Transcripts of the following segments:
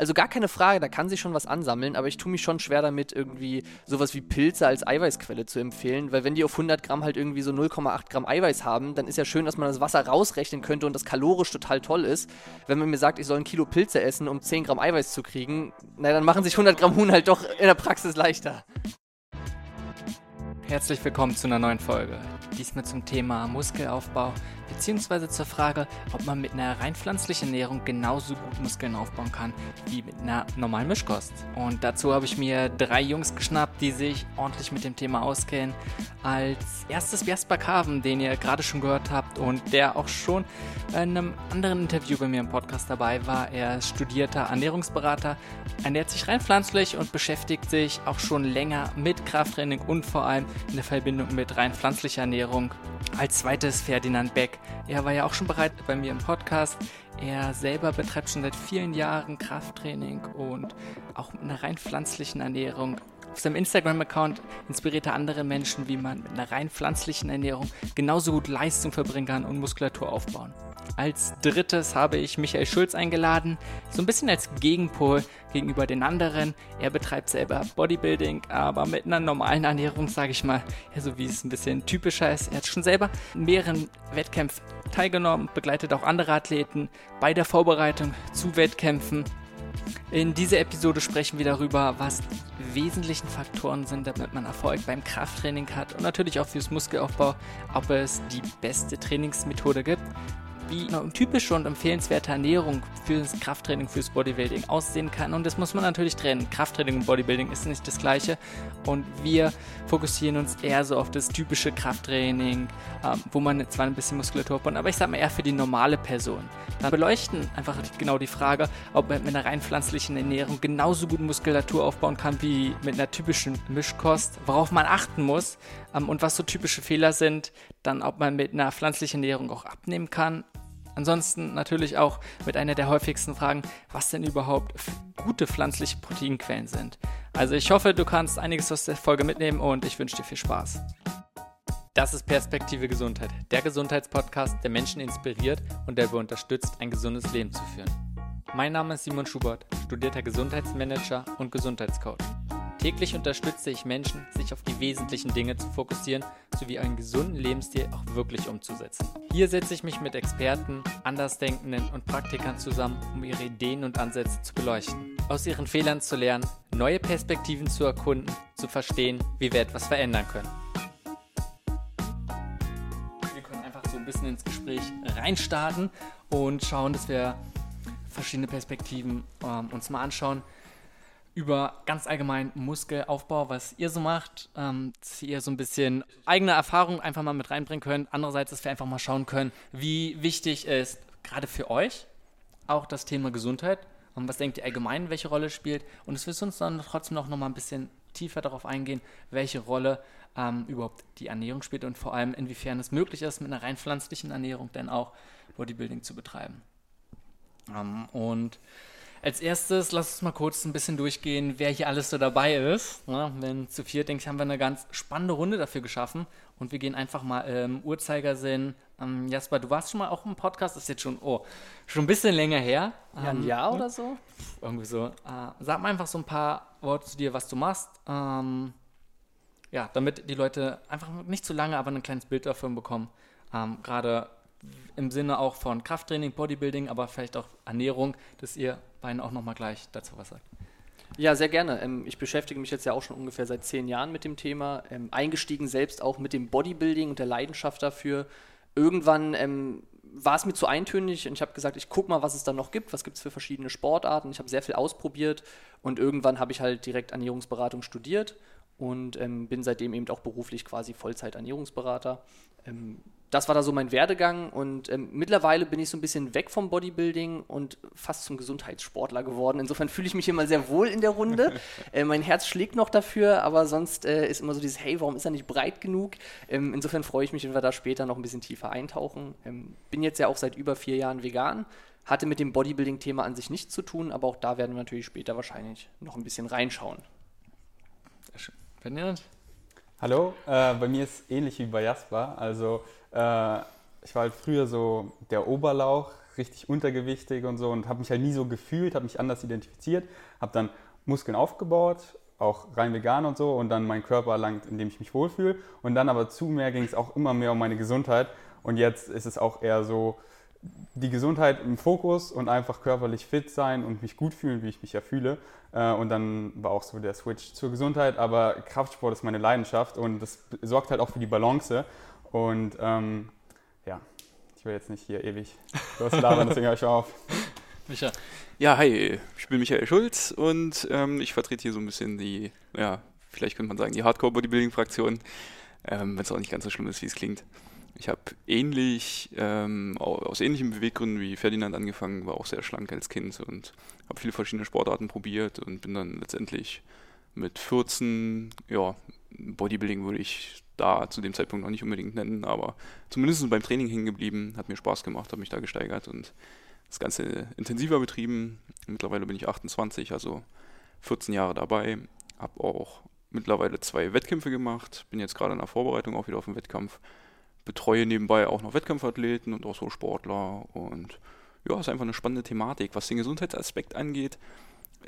Also gar keine Frage, da kann sich schon was ansammeln, aber ich tue mich schon schwer damit, irgendwie sowas wie Pilze als Eiweißquelle zu empfehlen, weil wenn die auf 100 Gramm halt irgendwie so 0,8 Gramm Eiweiß haben, dann ist ja schön, dass man das Wasser rausrechnen könnte und das kalorisch total toll ist. Wenn man mir sagt, ich soll ein Kilo Pilze essen, um 10 Gramm Eiweiß zu kriegen, na dann machen sich 100 Gramm Huhn halt doch in der Praxis leichter. Herzlich willkommen zu einer neuen Folge. Diesmal zum Thema Muskelaufbau beziehungsweise zur Frage, ob man mit einer rein pflanzlichen Ernährung genauso gut Muskeln aufbauen kann wie mit einer normalen Mischkost. Und dazu habe ich mir drei Jungs geschnappt, die sich ordentlich mit dem Thema auskennen. Als erstes Jasper Carven, den ihr gerade schon gehört habt und der auch schon in einem anderen Interview bei mir im Podcast dabei war. Er ist studierter Ernährungsberater, ernährt sich rein pflanzlich und beschäftigt sich auch schon länger mit Krafttraining und vor allem in der Verbindung mit rein pflanzlicher Ernährung. Als zweites Ferdinand Beck. Er war ja auch schon bereit bei mir im Podcast. Er selber betreibt schon seit vielen Jahren Krafttraining und auch mit einer rein pflanzlichen Ernährung. Auf seinem Instagram-Account inspiriert er andere Menschen, wie man mit einer rein pflanzlichen Ernährung genauso gut Leistung verbringen kann und Muskulatur aufbauen. Als drittes habe ich Michael Schulz eingeladen, so ein bisschen als Gegenpol gegenüber den anderen. Er betreibt selber Bodybuilding, aber mit einer normalen Ernährung, sage ich mal, ja, so wie es ein bisschen typischer ist. Er hat schon selber in mehreren Wettkämpfen teilgenommen, begleitet auch andere Athleten bei der Vorbereitung zu Wettkämpfen. In dieser Episode sprechen wir darüber, was die wesentlichen Faktoren sind, damit man Erfolg beim Krafttraining hat und natürlich auch fürs Muskelaufbau, ob es die beste Trainingsmethode gibt wie eine typische und empfehlenswerte Ernährung fürs Krafttraining, fürs Bodybuilding aussehen kann. Und das muss man natürlich trennen. Krafttraining und Bodybuilding ist nicht das gleiche. Und wir fokussieren uns eher so auf das typische Krafttraining, ähm, wo man zwar ein bisschen Muskulatur aufbaut, aber ich sage mal eher für die normale Person. Da beleuchten einfach genau die Frage, ob man mit einer rein pflanzlichen Ernährung genauso gut Muskulatur aufbauen kann wie mit einer typischen Mischkost, worauf man achten muss ähm, und was so typische Fehler sind, dann ob man mit einer pflanzlichen Ernährung auch abnehmen kann Ansonsten natürlich auch mit einer der häufigsten Fragen, was denn überhaupt gute pflanzliche Proteinquellen sind. Also ich hoffe, du kannst einiges aus der Folge mitnehmen und ich wünsche dir viel Spaß. Das ist Perspektive Gesundheit, der Gesundheitspodcast, der Menschen inspiriert und der unterstützt, ein gesundes Leben zu führen. Mein Name ist Simon Schubert, studierter Gesundheitsmanager und Gesundheitscoach. Täglich unterstütze ich Menschen, sich auf die wesentlichen Dinge zu fokussieren sowie einen gesunden Lebensstil auch wirklich umzusetzen. Hier setze ich mich mit Experten, Andersdenkenden und Praktikern zusammen, um ihre Ideen und Ansätze zu beleuchten, aus ihren Fehlern zu lernen, neue Perspektiven zu erkunden, zu verstehen, wie wir etwas verändern können. Wir können einfach so ein bisschen ins Gespräch reinstarten und schauen, dass wir verschiedene Perspektiven ähm, uns mal anschauen über ganz allgemein Muskelaufbau, was ihr so macht, ähm, dass ihr so ein bisschen eigene Erfahrung einfach mal mit reinbringen könnt. Andererseits, dass wir einfach mal schauen können, wie wichtig ist gerade für euch auch das Thema Gesundheit und was denkt ihr allgemein, welche Rolle spielt und es wird uns dann trotzdem noch, noch mal ein bisschen tiefer darauf eingehen, welche Rolle ähm, überhaupt die Ernährung spielt und vor allem inwiefern es möglich ist, mit einer rein pflanzlichen Ernährung denn auch Bodybuilding zu betreiben. Ähm, und als erstes, lass uns mal kurz ein bisschen durchgehen, wer hier alles so dabei ist. Ja, wenn zu viert, denke ich, haben wir eine ganz spannende Runde dafür geschaffen. Und wir gehen einfach mal im Uhrzeigersinn. Ähm, Jasper, du warst schon mal auch im Podcast, das ist jetzt schon, oh, schon ein bisschen länger her. Ja, ein ähm, Jahr oder so? Irgendwie so. Äh, sag mal einfach so ein paar Worte zu dir, was du machst. Ähm, ja, damit die Leute einfach nicht zu lange, aber ein kleines Bild davon bekommen. Ähm, Gerade im Sinne auch von Krafttraining, Bodybuilding, aber vielleicht auch Ernährung, dass ihr beiden auch nochmal gleich dazu was sagt. Ja, sehr gerne. Ähm, ich beschäftige mich jetzt ja auch schon ungefähr seit zehn Jahren mit dem Thema. Ähm, eingestiegen selbst auch mit dem Bodybuilding und der Leidenschaft dafür. Irgendwann ähm, war es mir zu eintönig und ich habe gesagt, ich gucke mal, was es da noch gibt, was gibt es für verschiedene Sportarten. Ich habe sehr viel ausprobiert und irgendwann habe ich halt direkt Ernährungsberatung studiert und ähm, bin seitdem eben auch beruflich quasi Vollzeit-Ernährungsberater. Ähm, das war da so mein Werdegang und ähm, mittlerweile bin ich so ein bisschen weg vom Bodybuilding und fast zum Gesundheitssportler geworden. Insofern fühle ich mich immer sehr wohl in der Runde. äh, mein Herz schlägt noch dafür, aber sonst äh, ist immer so dieses, hey, warum ist er nicht breit genug? Ähm, insofern freue ich mich, wenn wir da später noch ein bisschen tiefer eintauchen. Ähm, bin jetzt ja auch seit über vier Jahren vegan, hatte mit dem Bodybuilding-Thema an sich nichts zu tun, aber auch da werden wir natürlich später wahrscheinlich noch ein bisschen reinschauen. Sehr schön. Ferdinand? Hallo, äh, bei mir ist ähnlich wie bei Jasper. Also äh, ich war halt früher so der Oberlauch, richtig untergewichtig und so und habe mich halt nie so gefühlt, habe mich anders identifiziert, habe dann Muskeln aufgebaut, auch rein vegan und so und dann meinen Körper erlangt, in dem ich mich wohlfühle. Und dann aber zu mehr ging es auch immer mehr um meine Gesundheit. Und jetzt ist es auch eher so, die Gesundheit im Fokus und einfach körperlich fit sein und mich gut fühlen, wie ich mich ja fühle. Äh, und dann war auch so der Switch zur Gesundheit. Aber Kraftsport ist meine Leidenschaft und das sorgt halt auch für die Balance. Und ähm, ja, ich will jetzt nicht hier ewig loslabern, deswegen höre ich auf. Micha. Ja, hi, ich bin Michael Schulz und ähm, ich vertrete hier so ein bisschen die, ja, vielleicht könnte man sagen, die Hardcore-Bodybuilding-Fraktion, ähm, wenn es auch nicht ganz so schlimm ist, wie es klingt. Ich habe ähnlich, ähm, aus ähnlichen Beweggründen wie Ferdinand angefangen, war auch sehr schlank als Kind und habe viele verschiedene Sportarten probiert und bin dann letztendlich mit 14, ja, Bodybuilding würde ich da zu dem Zeitpunkt noch nicht unbedingt nennen, aber zumindest beim Training hängen geblieben, hat mir Spaß gemacht, habe mich da gesteigert und das Ganze intensiver betrieben. Mittlerweile bin ich 28, also 14 Jahre dabei. Habe auch mittlerweile zwei Wettkämpfe gemacht. Bin jetzt gerade in der Vorbereitung auch wieder auf den Wettkampf. Betreue nebenbei auch noch Wettkampfathleten und auch so Sportler. Und ja, ist einfach eine spannende Thematik. Was den Gesundheitsaspekt angeht,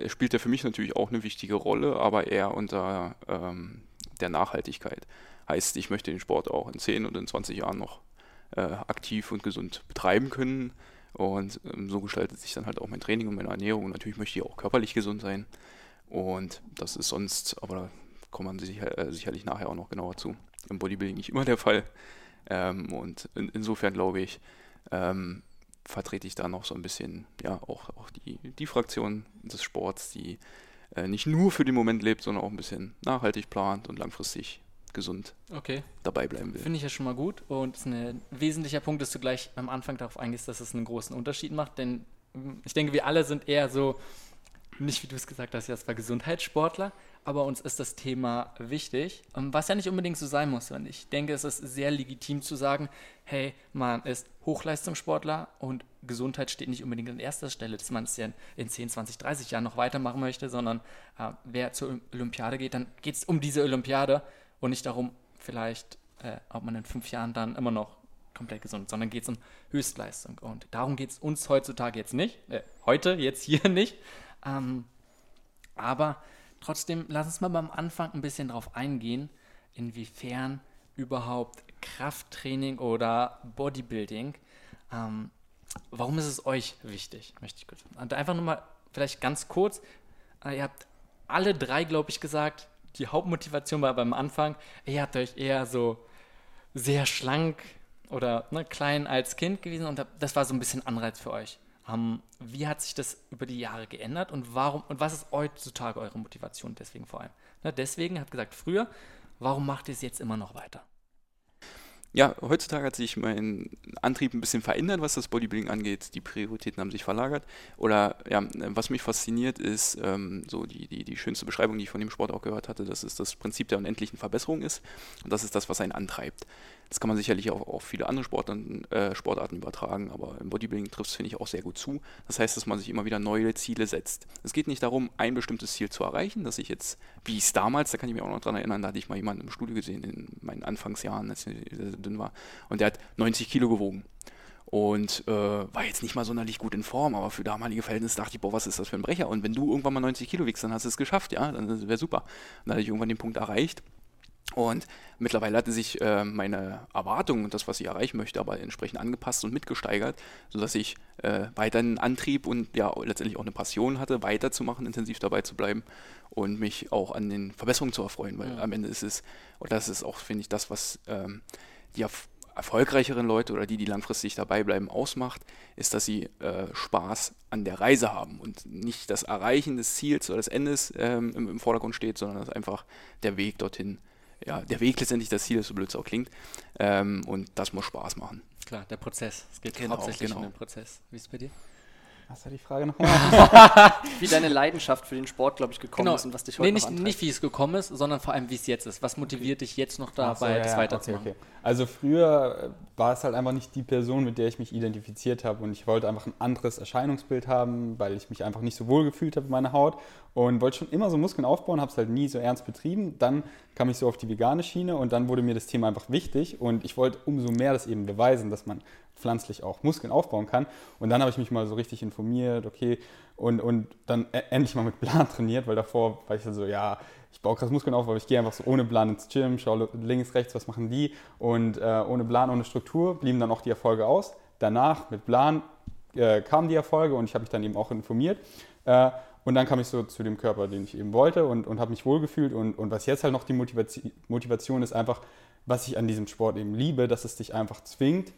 spielt er für mich natürlich auch eine wichtige Rolle, aber eher unter ähm, der Nachhaltigkeit. Heißt, ich möchte den Sport auch in 10 oder in 20 Jahren noch äh, aktiv und gesund betreiben können. Und ähm, so gestaltet sich dann halt auch mein Training und meine Ernährung. Und natürlich möchte ich auch körperlich gesund sein. Und das ist sonst, aber da kommt man sicher, äh, sicherlich nachher auch noch genauer zu, im Bodybuilding nicht immer der Fall. Ähm, und in, insofern glaube ich, ähm, vertrete ich da noch so ein bisschen, ja, auch, auch die, die Fraktion des Sports, die äh, nicht nur für den Moment lebt, sondern auch ein bisschen nachhaltig plant und langfristig gesund okay. dabei bleiben will. Finde ich ja schon mal gut und es ist ein wesentlicher Punkt, dass du gleich am Anfang darauf eingehst, dass es einen großen Unterschied macht, denn hm, ich denke, wir alle sind eher so, nicht wie du es gesagt hast, ja, es war Gesundheitssportler, aber uns ist das Thema wichtig, ähm, was ja nicht unbedingt so sein muss. Und ich denke, es ist sehr legitim zu sagen, hey, man ist Hochleistungssportler und Gesundheit steht nicht unbedingt an erster Stelle, dass man es ja in 10, 20, 30 Jahren noch weitermachen möchte, sondern äh, wer zur Olympiade geht, dann geht es um diese Olympiade und nicht darum, vielleicht, äh, ob man in fünf Jahren dann immer noch komplett gesund ist, sondern geht es um Höchstleistung. Und darum geht es uns heutzutage jetzt nicht, äh, heute, jetzt hier nicht. Ähm, aber trotzdem, lass uns mal beim Anfang ein bisschen darauf eingehen, inwiefern überhaupt Krafttraining oder Bodybuilding, ähm, warum ist es euch wichtig? Möchte ich kurz. Und einfach nur mal, vielleicht ganz kurz, äh, ihr habt alle drei, glaube ich, gesagt, die Hauptmotivation war beim Anfang, ihr habt euch eher so sehr schlank oder ne, klein als Kind gewesen und das war so ein bisschen Anreiz für euch. Ähm, wie hat sich das über die Jahre geändert und warum und was ist heutzutage eure Motivation deswegen vor allem? Ne, deswegen habt gesagt früher, warum macht ihr es jetzt immer noch weiter? Ja, heutzutage hat sich mein Antrieb ein bisschen verändert, was das Bodybuilding angeht. Die Prioritäten haben sich verlagert. Oder ja, was mich fasziniert, ist ähm, so die, die, die schönste Beschreibung, die ich von dem Sport auch gehört hatte, dass es das Prinzip der unendlichen Verbesserung ist. Und das ist das, was einen antreibt. Das kann man sicherlich auch auf viele andere Sportarten, äh, Sportarten übertragen, aber im Bodybuilding trifft es, finde ich, auch sehr gut zu. Das heißt, dass man sich immer wieder neue Ziele setzt. Es geht nicht darum, ein bestimmtes Ziel zu erreichen, dass ich jetzt, wie es damals, da kann ich mich auch noch dran erinnern, da hatte ich mal jemanden im Studio gesehen in meinen Anfangsjahren, als ich dünn war, und der hat 90 Kilo gewogen und äh, war jetzt nicht mal sonderlich gut in Form, aber für damalige Verhältnisse dachte ich, boah, was ist das für ein Brecher? Und wenn du irgendwann mal 90 Kilo wiegst, dann hast du es geschafft, ja, dann wäre super. Und dann hatte ich irgendwann den Punkt erreicht, und mittlerweile hatte sich äh, meine Erwartung und das, was ich erreichen möchte, aber entsprechend angepasst und mitgesteigert, sodass ich äh, weiter einen Antrieb und ja letztendlich auch eine Passion hatte, weiterzumachen, intensiv dabei zu bleiben und mich auch an den Verbesserungen zu erfreuen, weil ja. am Ende ist es, und das ist auch, finde ich, das, was ähm, die erfolgreicheren Leute oder die, die langfristig dabei bleiben, ausmacht, ist, dass sie äh, Spaß an der Reise haben und nicht das Erreichen des Ziels oder des Endes ähm, im, im Vordergrund steht, sondern dass einfach der Weg dorthin ja, der Weg letztendlich das Ziel ist, so blöd es auch klingt. Ähm, und das muss Spaß machen. Klar, der Prozess. Es geht genau, hauptsächlich genau. um den Prozess. Wie ist es bei dir? Was war die Frage nochmal? wie deine Leidenschaft für den Sport, glaube ich, gekommen genau. ist und was dich heute nee, nicht, noch nicht wie es gekommen ist, sondern vor allem, wie es jetzt ist. Was motiviert dich jetzt noch dabei, so, ja, das ja, weiterzumachen? Okay, okay. Also früher war es halt einfach nicht die Person, mit der ich mich identifiziert habe und ich wollte einfach ein anderes Erscheinungsbild haben, weil ich mich einfach nicht so wohl gefühlt habe in meiner Haut und wollte schon immer so Muskeln aufbauen, habe es halt nie so ernst betrieben. Dann kam ich so auf die vegane Schiene und dann wurde mir das Thema einfach wichtig und ich wollte umso mehr das eben beweisen, dass man pflanzlich auch Muskeln aufbauen kann. Und dann habe ich mich mal so richtig informiert, okay, und, und dann e- endlich mal mit Plan trainiert, weil davor war ich so, ja, ich baue krass Muskeln auf, aber ich gehe einfach so ohne Plan ins Gym, schaue links, rechts, was machen die und äh, ohne Plan, ohne Struktur blieben dann auch die Erfolge aus. Danach mit Plan äh, kamen die Erfolge und ich habe mich dann eben auch informiert. Äh, und dann kam ich so zu dem Körper, den ich eben wollte und, und habe mich wohlgefühlt. Und, und was jetzt halt noch die Motivation, Motivation ist, einfach, was ich an diesem Sport eben liebe, dass es dich einfach zwingt,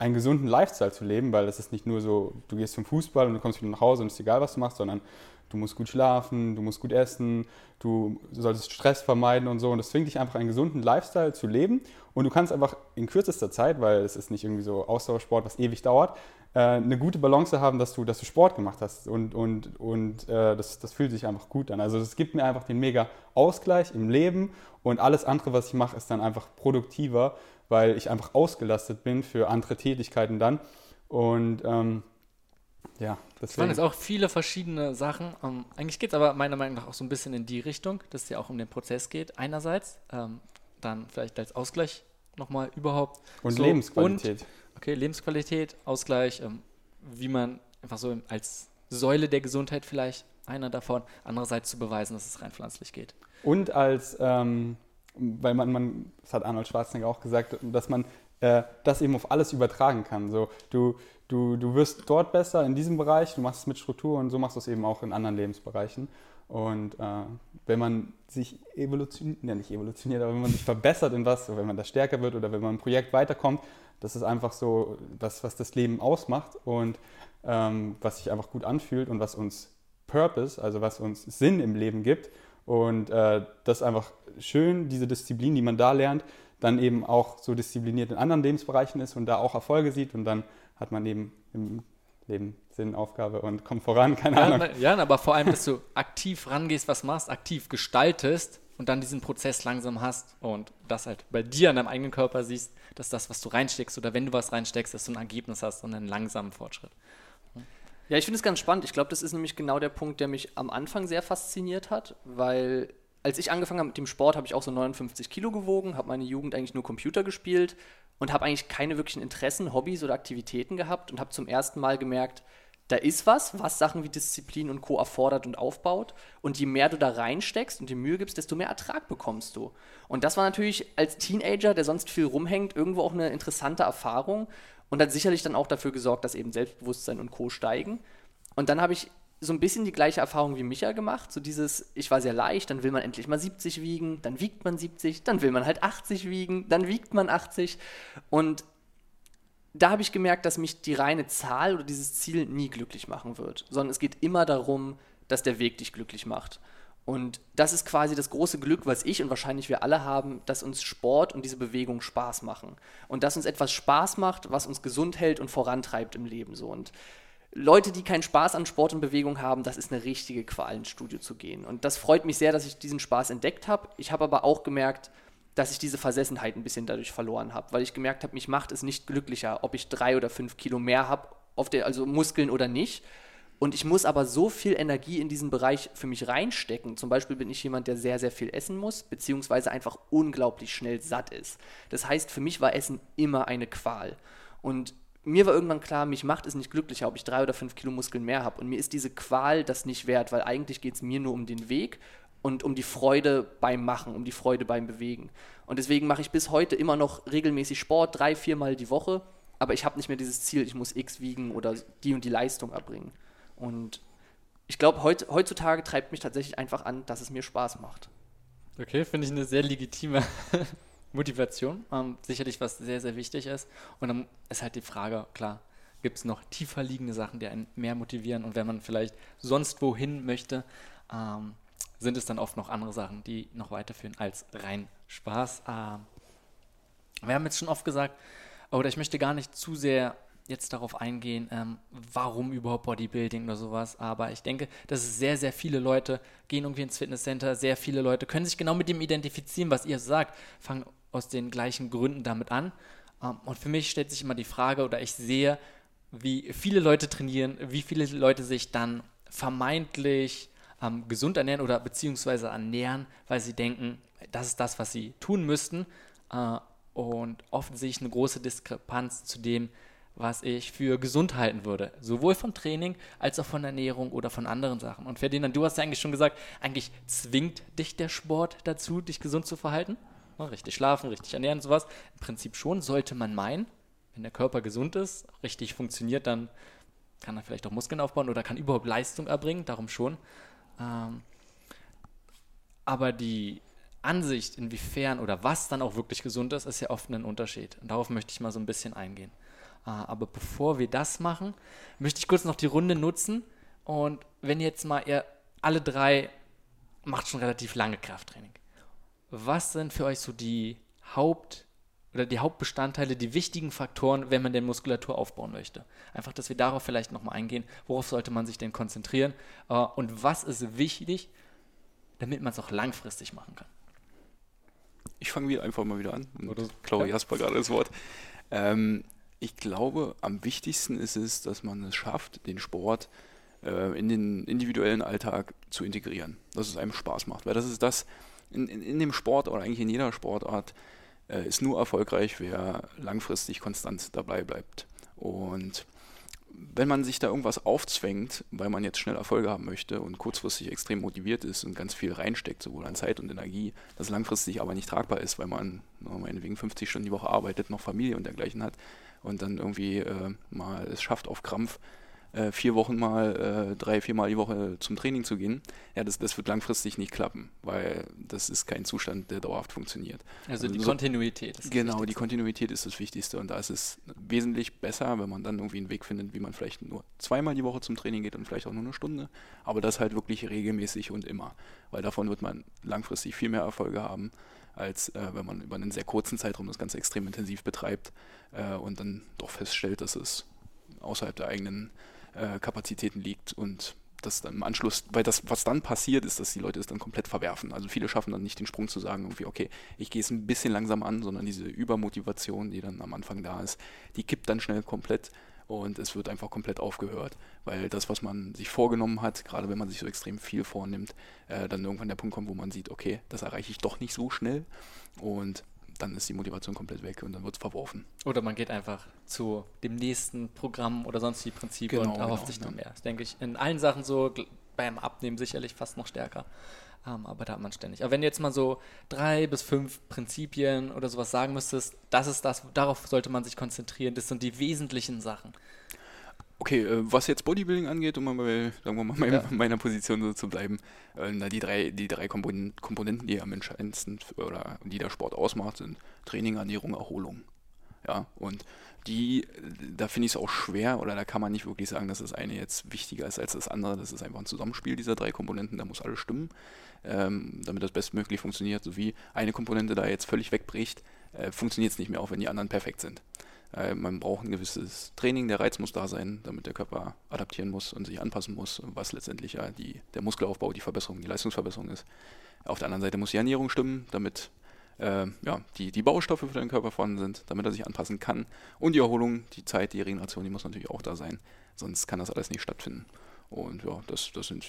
einen gesunden Lifestyle zu leben, weil es ist nicht nur so, du gehst zum Fußball und du kommst wieder nach Hause und es ist egal, was du machst, sondern du musst gut schlafen, du musst gut essen, du solltest Stress vermeiden und so. Und das zwingt dich einfach einen gesunden Lifestyle zu leben. Und du kannst einfach in kürzester Zeit, weil es ist nicht irgendwie so Ausdauersport, was ewig dauert, äh, eine gute Balance haben, dass du, dass du Sport gemacht hast. Und, und, und äh, das, das fühlt sich einfach gut an. Also es gibt mir einfach den mega Ausgleich im Leben und alles andere, was ich mache, ist dann einfach produktiver, weil ich einfach ausgelastet bin für andere Tätigkeiten dann. Und ähm, ja, das waren jetzt auch viele verschiedene Sachen. Ähm, eigentlich geht es aber meiner Meinung nach auch so ein bisschen in die Richtung, dass es ja auch um den Prozess geht, einerseits. Ähm, dann vielleicht als Ausgleich nochmal überhaupt. Und so. Lebensqualität. Und, okay, Lebensqualität, Ausgleich, ähm, wie man einfach so als Säule der Gesundheit vielleicht einer davon, andererseits zu beweisen, dass es rein pflanzlich geht. Und als ähm, weil man, man, das hat Arnold Schwarzenegger auch gesagt, dass man äh, das eben auf alles übertragen kann. So, du, du, du wirst dort besser in diesem Bereich, du machst es mit Struktur und so machst du es eben auch in anderen Lebensbereichen. Und äh, wenn man sich evolutioniert, ja nicht evolutioniert, aber wenn man sich verbessert in was, wenn man da stärker wird oder wenn man ein Projekt weiterkommt, das ist einfach so das, was das Leben ausmacht und ähm, was sich einfach gut anfühlt und was uns Purpose, also was uns Sinn im Leben gibt. Und äh, das ist einfach schön, diese Disziplin, die man da lernt, dann eben auch so diszipliniert in anderen Lebensbereichen ist und da auch Erfolge sieht und dann hat man eben im Leben Sinn, Aufgabe und kommt voran, keine ja, Ahnung. Ja, aber vor allem, dass du aktiv rangehst, was machst, aktiv gestaltest und dann diesen Prozess langsam hast und das halt bei dir an deinem eigenen Körper siehst, dass das, was du reinsteckst oder wenn du was reinsteckst, dass du ein Ergebnis hast und einen langsamen Fortschritt. Ja, ich finde es ganz spannend. Ich glaube, das ist nämlich genau der Punkt, der mich am Anfang sehr fasziniert hat, weil als ich angefangen habe mit dem Sport, habe ich auch so 59 Kilo gewogen, habe meine Jugend eigentlich nur Computer gespielt und habe eigentlich keine wirklichen Interessen, Hobbys oder Aktivitäten gehabt und habe zum ersten Mal gemerkt, da ist was, was Sachen wie Disziplin und Co. erfordert und aufbaut. Und je mehr du da reinsteckst und die Mühe gibst, desto mehr Ertrag bekommst du. Und das war natürlich als Teenager, der sonst viel rumhängt, irgendwo auch eine interessante Erfahrung und hat sicherlich dann auch dafür gesorgt, dass eben Selbstbewusstsein und Co. steigen. Und dann habe ich so ein bisschen die gleiche Erfahrung wie Micha gemacht. So dieses, ich war sehr leicht, dann will man endlich mal 70 wiegen, dann wiegt man 70, dann will man halt 80 wiegen, dann wiegt man 80. Und da habe ich gemerkt, dass mich die reine Zahl oder dieses Ziel nie glücklich machen wird, sondern es geht immer darum, dass der Weg dich glücklich macht. Und das ist quasi das große Glück, was ich und wahrscheinlich wir alle haben, dass uns Sport und diese Bewegung Spaß machen. Und dass uns etwas Spaß macht, was uns gesund hält und vorantreibt im Leben so. Und Leute, die keinen Spaß an Sport und Bewegung haben, das ist eine richtige Qual, ins Studio zu gehen. Und das freut mich sehr, dass ich diesen Spaß entdeckt habe. Ich habe aber auch gemerkt, dass ich diese Versessenheit ein bisschen dadurch verloren habe, weil ich gemerkt habe, mich macht es nicht glücklicher, ob ich drei oder fünf Kilo mehr habe, also Muskeln oder nicht, und ich muss aber so viel Energie in diesen Bereich für mich reinstecken. Zum Beispiel bin ich jemand, der sehr, sehr viel essen muss, beziehungsweise einfach unglaublich schnell satt ist. Das heißt, für mich war Essen immer eine Qual. Und mir war irgendwann klar, mich macht es nicht glücklicher, ob ich drei oder fünf Kilo Muskeln mehr habe. Und mir ist diese Qual das nicht wert, weil eigentlich geht es mir nur um den Weg und um die Freude beim Machen, um die Freude beim Bewegen. Und deswegen mache ich bis heute immer noch regelmäßig Sport, drei, viermal die Woche. Aber ich habe nicht mehr dieses Ziel, ich muss X wiegen oder die und die Leistung erbringen. Und ich glaube, heut, heutzutage treibt mich tatsächlich einfach an, dass es mir Spaß macht. Okay, finde ich eine sehr legitime Motivation. Ähm, sicherlich was sehr, sehr wichtig ist. Und dann ist halt die Frage, klar, gibt es noch tiefer liegende Sachen, die einen mehr motivieren? Und wenn man vielleicht sonst wohin möchte, ähm, sind es dann oft noch andere Sachen, die noch weiterführen als rein Spaß. Ähm, wir haben jetzt schon oft gesagt, oder ich möchte gar nicht zu sehr jetzt darauf eingehen, ähm, warum überhaupt Bodybuilding oder sowas. Aber ich denke, dass sehr, sehr viele Leute gehen irgendwie ins Fitnesscenter. Sehr viele Leute können sich genau mit dem identifizieren, was ihr sagt, fangen aus den gleichen Gründen damit an. Ähm, und für mich stellt sich immer die Frage, oder ich sehe, wie viele Leute trainieren, wie viele Leute sich dann vermeintlich ähm, gesund ernähren oder beziehungsweise ernähren, weil sie denken, das ist das, was sie tun müssten. Äh, und oft sehe ich eine große Diskrepanz zu dem, was ich für gesund halten würde. Sowohl vom Training als auch von Ernährung oder von anderen Sachen. Und Ferdinand, du hast ja eigentlich schon gesagt, eigentlich zwingt dich der Sport dazu, dich gesund zu verhalten. Richtig schlafen, richtig ernähren und sowas. Im Prinzip schon, sollte man meinen. Wenn der Körper gesund ist, richtig funktioniert, dann kann er vielleicht auch Muskeln aufbauen oder kann überhaupt Leistung erbringen, darum schon. Ähm, aber die Ansicht, inwiefern oder was dann auch wirklich gesund ist, ist ja oft ein Unterschied. Und darauf möchte ich mal so ein bisschen eingehen. Äh, aber bevor wir das machen, möchte ich kurz noch die Runde nutzen. Und wenn jetzt mal ihr alle drei macht schon relativ lange Krafttraining. Was sind für euch so die Haupt- oder die Hauptbestandteile, die wichtigen Faktoren, wenn man denn Muskulatur aufbauen möchte? Einfach, dass wir darauf vielleicht nochmal eingehen. Worauf sollte man sich denn konzentrieren? Äh, und was ist wichtig, damit man es auch langfristig machen kann? Ich fange wieder einfach mal wieder an. Oder klaue ja. Jasper gerade das Wort. Ähm, ich glaube, am wichtigsten ist es, dass man es schafft, den Sport äh, in den individuellen Alltag zu integrieren. Dass es einem Spaß macht. Weil das ist das, in, in, in dem Sport oder eigentlich in jeder Sportart äh, ist nur erfolgreich, wer langfristig konstant dabei bleibt. Und wenn man sich da irgendwas aufzwängt, weil man jetzt schnell Erfolge haben möchte und kurzfristig extrem motiviert ist und ganz viel reinsteckt, sowohl an Zeit und Energie, das langfristig aber nicht tragbar ist, weil man meinetwegen 50 Stunden die Woche arbeitet, noch Familie und dergleichen hat und dann irgendwie äh, mal es schafft auf Krampf äh, vier Wochen mal, äh, drei, viermal die Woche zum Training zu gehen, ja, das, das wird langfristig nicht klappen, weil das ist kein Zustand, der dauerhaft funktioniert. Also, also die so, Kontinuität ist Genau, die Kontinuität ist das Wichtigste und da ist es wesentlich besser, wenn man dann irgendwie einen Weg findet, wie man vielleicht nur zweimal die Woche zum Training geht und vielleicht auch nur eine Stunde, aber das halt wirklich regelmäßig und immer, weil davon wird man langfristig viel mehr Erfolge haben als äh, wenn man über einen sehr kurzen Zeitraum das Ganze extrem intensiv betreibt äh, und dann doch feststellt, dass es außerhalb der eigenen äh, Kapazitäten liegt und das dann im Anschluss, weil das, was dann passiert, ist, dass die Leute es dann komplett verwerfen. Also viele schaffen dann nicht den Sprung zu sagen, irgendwie, okay, ich gehe es ein bisschen langsam an, sondern diese Übermotivation, die dann am Anfang da ist, die kippt dann schnell komplett und es wird einfach komplett aufgehört, weil das, was man sich vorgenommen hat, gerade wenn man sich so extrem viel vornimmt, äh, dann irgendwann der Punkt kommt, wo man sieht, okay, das erreiche ich doch nicht so schnell und dann ist die Motivation komplett weg und dann wird es verworfen. Oder man geht einfach zu dem nächsten Programm oder sonst die Prinzipien genau, und erhofft genau, sich dann ja. mehr. Das denke ich in allen Sachen so, beim Abnehmen sicherlich fast noch stärker. Ähm, aber da hat man ständig. Aber wenn du jetzt mal so drei bis fünf Prinzipien oder sowas sagen müsstest, das ist das, darauf sollte man sich konzentrieren. Das sind die wesentlichen Sachen. Okay, äh, was jetzt Bodybuilding angeht, um mal bei, sagen wir mal, mein, ja. meiner Position so zu bleiben, äh, die drei, die drei Komponenten, die am entscheidendsten oder die der Sport ausmacht, sind Training, Ernährung, Erholung. Ja, und die, da finde ich es auch schwer oder da kann man nicht wirklich sagen, dass das eine jetzt wichtiger ist als das andere. Das ist einfach ein Zusammenspiel dieser drei Komponenten, da muss alles stimmen, ähm, damit das bestmöglich funktioniert. So wie eine Komponente da jetzt völlig wegbricht, äh, funktioniert es nicht mehr, auch wenn die anderen perfekt sind. Äh, man braucht ein gewisses Training, der Reiz muss da sein, damit der Körper adaptieren muss und sich anpassen muss, was letztendlich ja die, der Muskelaufbau, die Verbesserung, die Leistungsverbesserung ist. Auf der anderen Seite muss die Ernährung stimmen, damit äh, ja, die, die Baustoffe für den Körper vorhanden sind, damit er sich anpassen kann. Und die Erholung, die Zeit, die Regeneration, die muss natürlich auch da sein, sonst kann das alles nicht stattfinden. Und ja, das, das sind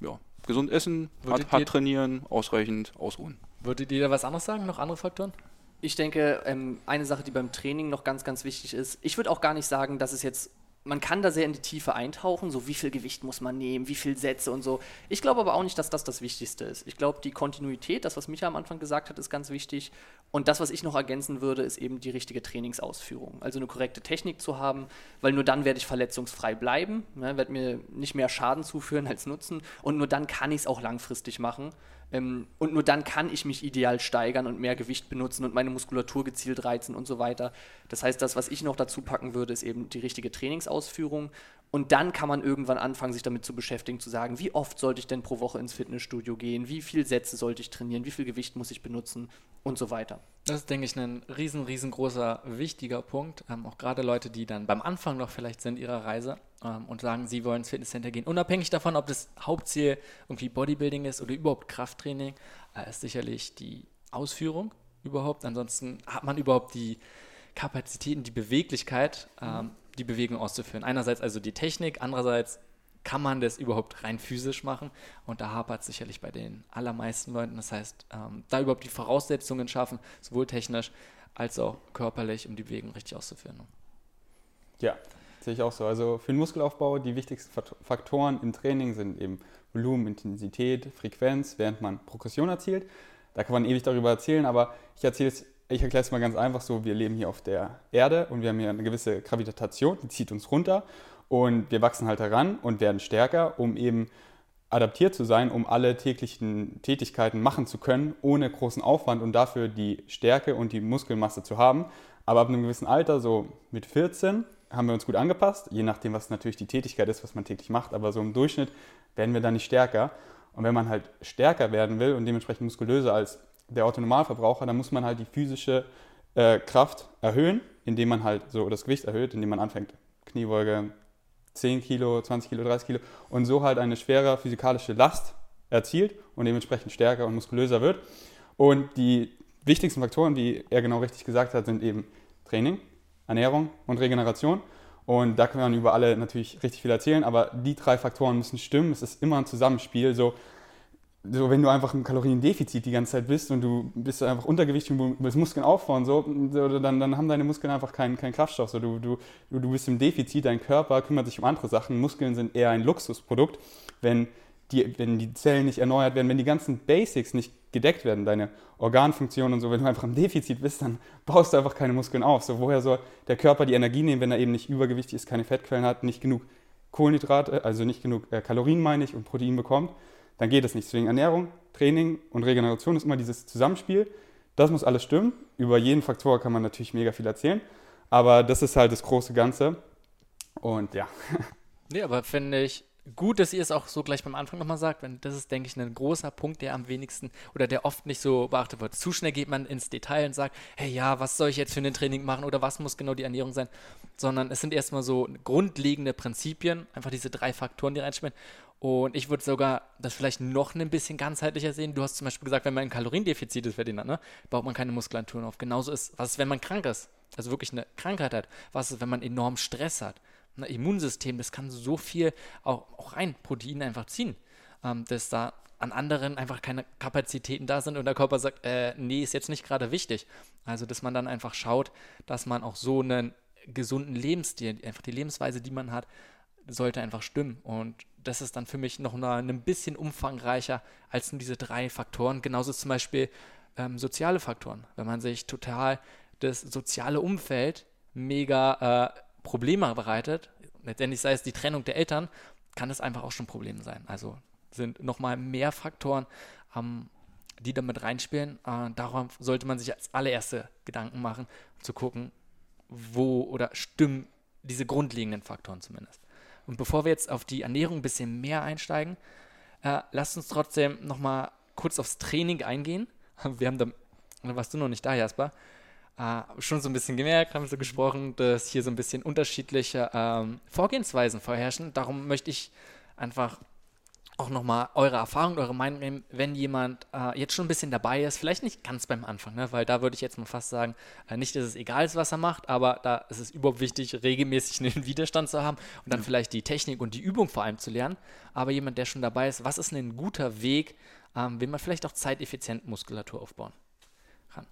ja, gesund essen, hart, hart trainieren, ausreichend ausruhen. Würdet ihr da was anderes sagen, noch andere Faktoren? Ich denke, ähm, eine Sache, die beim Training noch ganz, ganz wichtig ist, ich würde auch gar nicht sagen, dass es jetzt man kann da sehr in die Tiefe eintauchen, so wie viel Gewicht muss man nehmen, wie viel Sätze und so. Ich glaube aber auch nicht, dass das das Wichtigste ist. Ich glaube, die Kontinuität, das, was Micha am Anfang gesagt hat, ist ganz wichtig. Und das, was ich noch ergänzen würde, ist eben die richtige Trainingsausführung. Also eine korrekte Technik zu haben, weil nur dann werde ich verletzungsfrei bleiben, ne, werde mir nicht mehr Schaden zuführen als Nutzen. Und nur dann kann ich es auch langfristig machen. Ähm, und nur dann kann ich mich ideal steigern und mehr Gewicht benutzen und meine Muskulatur gezielt reizen und so weiter. Das heißt, das, was ich noch dazu packen würde, ist eben die richtige Trainingsausführung. Und dann kann man irgendwann anfangen, sich damit zu beschäftigen, zu sagen, wie oft sollte ich denn pro Woche ins Fitnessstudio gehen, wie viele Sätze sollte ich trainieren, wie viel Gewicht muss ich benutzen und so weiter. Das ist, denke ich, ein riesen, riesengroßer, wichtiger Punkt. Ähm, auch gerade Leute, die dann beim Anfang noch vielleicht sind ihrer Reise ähm, und sagen, sie wollen ins Fitnesscenter gehen. Unabhängig davon, ob das Hauptziel irgendwie Bodybuilding ist oder überhaupt Krafttraining, äh, ist sicherlich die Ausführung überhaupt. Ansonsten hat man überhaupt die Kapazitäten, die Beweglichkeit, ähm, die Bewegung auszuführen. Einerseits also die Technik, andererseits kann man das überhaupt rein physisch machen? Und da hapert es sicherlich bei den allermeisten Leuten. Das heißt, ähm, da überhaupt die Voraussetzungen schaffen, sowohl technisch als auch körperlich, um die Bewegung richtig auszuführen. Ja, sehe ich auch so. Also für den Muskelaufbau, die wichtigsten Faktoren im Training sind eben Volumen, Intensität, Frequenz, während man Progression erzielt. Da kann man ewig darüber erzählen, aber ich erzähle es ich erkläre es mal ganz einfach so, wir leben hier auf der Erde und wir haben hier eine gewisse Gravitation, die zieht uns runter und wir wachsen halt heran und werden stärker, um eben adaptiert zu sein, um alle täglichen Tätigkeiten machen zu können, ohne großen Aufwand und dafür die Stärke und die Muskelmasse zu haben. Aber ab einem gewissen Alter, so mit 14, haben wir uns gut angepasst, je nachdem, was natürlich die Tätigkeit ist, was man täglich macht. Aber so im Durchschnitt werden wir dann nicht stärker. Und wenn man halt stärker werden will und dementsprechend muskulöser als der Autonormalverbraucher, dann muss man halt die physische äh, Kraft erhöhen, indem man halt so das Gewicht erhöht, indem man anfängt, Kniebeuge 10 Kilo, 20 Kilo, 30 Kilo und so halt eine schwere physikalische Last erzielt und dementsprechend stärker und muskulöser wird. Und die wichtigsten Faktoren, wie er genau richtig gesagt hat, sind eben Training, Ernährung und Regeneration. Und da kann man über alle natürlich richtig viel erzählen, aber die drei Faktoren müssen stimmen. Es ist immer ein Zusammenspiel. So, so wenn du einfach im Kaloriendefizit die ganze Zeit bist und du bist einfach untergewichtig und willst Muskeln aufbauen, so, dann, dann haben deine Muskeln einfach keinen, keinen Kraftstoff. So, du, du, du bist im Defizit, dein Körper kümmert sich um andere Sachen. Muskeln sind eher ein Luxusprodukt, wenn die, wenn die Zellen nicht erneuert werden, wenn die ganzen Basics nicht gedeckt werden, deine Organfunktionen und so, wenn du einfach im Defizit bist, dann baust du einfach keine Muskeln auf. So, woher soll der Körper die Energie nehmen, wenn er eben nicht übergewichtig ist, keine Fettquellen hat, nicht genug Kohlenhydrate, also nicht genug äh, Kalorien, meine ich, und Protein bekommt? Dann geht es nicht. Deswegen Ernährung, Training und Regeneration ist immer dieses Zusammenspiel. Das muss alles stimmen. Über jeden Faktor kann man natürlich mega viel erzählen. Aber das ist halt das große Ganze. Und ja. Nee, aber finde ich gut, dass ihr es auch so gleich beim Anfang nochmal sagt, weil das ist, denke ich, ein großer Punkt, der am wenigsten oder der oft nicht so beachtet wird. Zu schnell geht man ins Detail und sagt, hey ja, was soll ich jetzt für ein Training machen oder was muss genau die Ernährung sein, sondern es sind erstmal so grundlegende Prinzipien, einfach diese drei Faktoren, die reinspielen. Und ich würde sogar das vielleicht noch ein bisschen ganzheitlicher sehen. Du hast zum Beispiel gesagt, wenn man ein Kaloriendefizit ist, Ferdinand, ne, baut man keine Muskulatur auf. Genauso ist, was ist, wenn man krank ist? Also wirklich eine Krankheit hat. Was ist, wenn man enorm Stress hat? Ein Immunsystem, das kann so viel auch, auch rein Proteine einfach ziehen, ähm, dass da an anderen einfach keine Kapazitäten da sind und der Körper sagt, äh, nee, ist jetzt nicht gerade wichtig. Also, dass man dann einfach schaut, dass man auch so einen gesunden Lebensstil, einfach die Lebensweise, die man hat, sollte einfach stimmen. Und das ist dann für mich noch eine, ein bisschen umfangreicher als nur diese drei Faktoren. Genauso zum Beispiel ähm, soziale Faktoren. Wenn man sich total das soziale Umfeld mega äh, Probleme bereitet, letztendlich sei es die Trennung der Eltern, kann das einfach auch schon ein Problem sein. Also sind nochmal mehr Faktoren, ähm, die damit reinspielen. Äh, darum sollte man sich als allererste Gedanken machen, zu gucken, wo oder stimmen diese grundlegenden Faktoren zumindest. Und bevor wir jetzt auf die Ernährung ein bisschen mehr einsteigen, äh, lasst uns trotzdem nochmal kurz aufs Training eingehen. Wir haben da, da warst du noch nicht da, Jasper, äh, schon so ein bisschen gemerkt, haben so gesprochen, dass hier so ein bisschen unterschiedliche ähm, Vorgehensweisen vorherrschen. Darum möchte ich einfach auch nochmal eure Erfahrung, eure Meinung nehmen, wenn jemand äh, jetzt schon ein bisschen dabei ist, vielleicht nicht ganz beim Anfang, ne? weil da würde ich jetzt mal fast sagen, äh, nicht, dass es egal ist, was er macht, aber da ist es überhaupt wichtig, regelmäßig einen Widerstand zu haben und dann ja. vielleicht die Technik und die Übung vor allem zu lernen. Aber jemand, der schon dabei ist, was ist ein guter Weg, ähm, wie man vielleicht auch zeiteffizient Muskulatur aufbauen kann?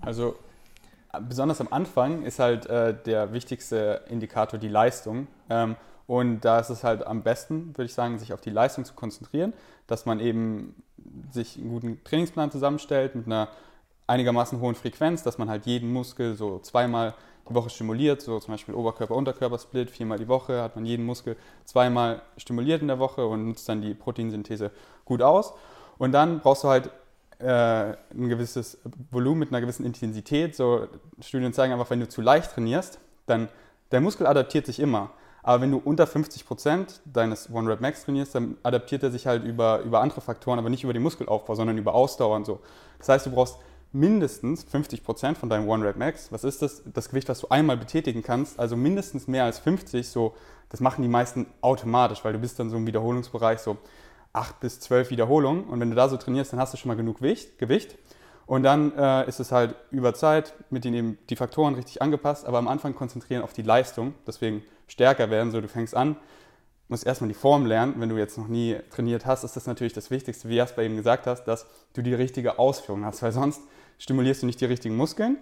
Also besonders am Anfang ist halt äh, der wichtigste Indikator die Leistung. Ähm, und da ist es halt am besten, würde ich sagen, sich auf die Leistung zu konzentrieren, dass man eben sich einen guten Trainingsplan zusammenstellt mit einer einigermaßen hohen Frequenz, dass man halt jeden Muskel so zweimal die Woche stimuliert, so zum Beispiel Oberkörper-Unterkörper-Split, viermal die Woche hat man jeden Muskel zweimal stimuliert in der Woche und nutzt dann die Proteinsynthese gut aus. Und dann brauchst du halt äh, ein gewisses Volumen mit einer gewissen Intensität. So Studien zeigen einfach, wenn du zu leicht trainierst, dann der Muskel adaptiert sich immer. Aber wenn du unter 50% deines One Rep Max trainierst, dann adaptiert er sich halt über, über andere Faktoren, aber nicht über den Muskelaufbau, sondern über Ausdauer und so. Das heißt, du brauchst mindestens 50% von deinem One Rep Max. Was ist das? Das Gewicht, was du einmal betätigen kannst, also mindestens mehr als 50, so, das machen die meisten automatisch, weil du bist dann so im Wiederholungsbereich so 8 bis 12 Wiederholungen und wenn du da so trainierst, dann hast du schon mal genug Gewicht. Und dann äh, ist es halt über Zeit mit den eben die Faktoren richtig angepasst, aber am Anfang konzentrieren auf die Leistung, deswegen stärker werden, so du fängst an, musst erstmal die Form lernen. Wenn du jetzt noch nie trainiert hast, ist das natürlich das Wichtigste, wie Jasper eben gesagt hast, dass du die richtige Ausführung hast, weil sonst stimulierst du nicht die richtigen Muskeln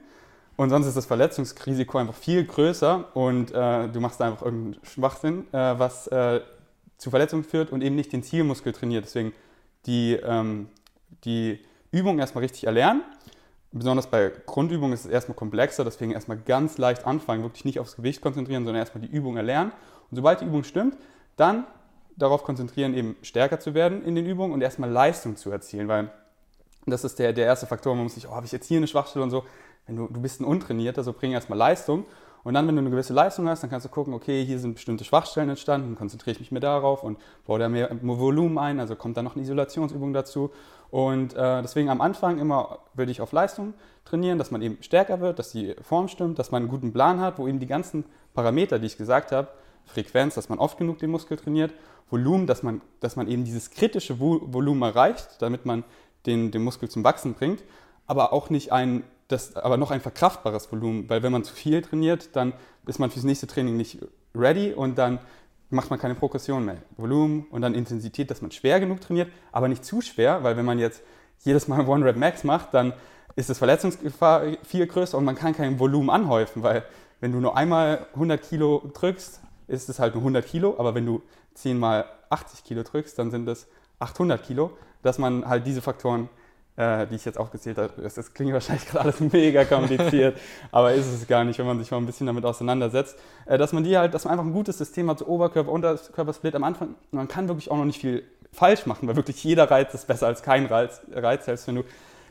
und sonst ist das Verletzungsrisiko einfach viel größer und äh, du machst einfach irgendeinen Schwachsinn, äh, was äh, zu Verletzungen führt und eben nicht den Zielmuskel trainiert. Deswegen die, ähm, die Übung erstmal richtig erlernen. Besonders bei Grundübungen ist es erstmal komplexer, deswegen erstmal ganz leicht anfangen, wirklich nicht aufs Gewicht konzentrieren, sondern erstmal die Übung erlernen. Und sobald die Übung stimmt, dann darauf konzentrieren, eben stärker zu werden in den Übungen und erstmal Leistung zu erzielen, weil das ist der, der erste Faktor. Man muss sich, oh, habe ich jetzt hier eine Schwachstelle und so. Wenn du, du bist ein Untrainierter, so bring erstmal Leistung. Und dann, wenn du eine gewisse Leistung hast, dann kannst du gucken, okay, hier sind bestimmte Schwachstellen entstanden, konzentriere ich mich mehr darauf und baue da mehr Volumen ein, also kommt da noch eine Isolationsübung dazu. Und äh, deswegen am Anfang immer würde ich auf Leistung trainieren, dass man eben stärker wird, dass die Form stimmt, dass man einen guten Plan hat, wo eben die ganzen Parameter, die ich gesagt habe, Frequenz, dass man oft genug den Muskel trainiert, Volumen, dass man, dass man eben dieses kritische Volumen erreicht, damit man den, den Muskel zum Wachsen bringt, aber auch nicht ein, das, aber noch ein verkraftbares Volumen, weil wenn man zu viel trainiert, dann ist man fürs nächste Training nicht ready und dann macht man keine Progression mehr. Volumen und dann Intensität, dass man schwer genug trainiert, aber nicht zu schwer, weil wenn man jetzt jedes Mal One Rep Max macht, dann ist das Verletzungsgefahr viel größer und man kann kein Volumen anhäufen, weil wenn du nur einmal 100 Kilo drückst, ist es halt nur 100 Kilo, aber wenn du 10 mal 80 Kilo drückst, dann sind es 800 Kilo dass man halt diese Faktoren, äh, die ich jetzt aufgezählt habe, das, das klingt wahrscheinlich gerade alles mega kompliziert, aber ist es gar nicht, wenn man sich mal ein bisschen damit auseinandersetzt, äh, dass man die halt, dass man einfach ein gutes System hat, so Oberkörper, Unterkörpersplit am Anfang, man kann wirklich auch noch nicht viel falsch machen, weil wirklich jeder Reiz ist besser als kein Reiz, Reiz. Selbst wenn du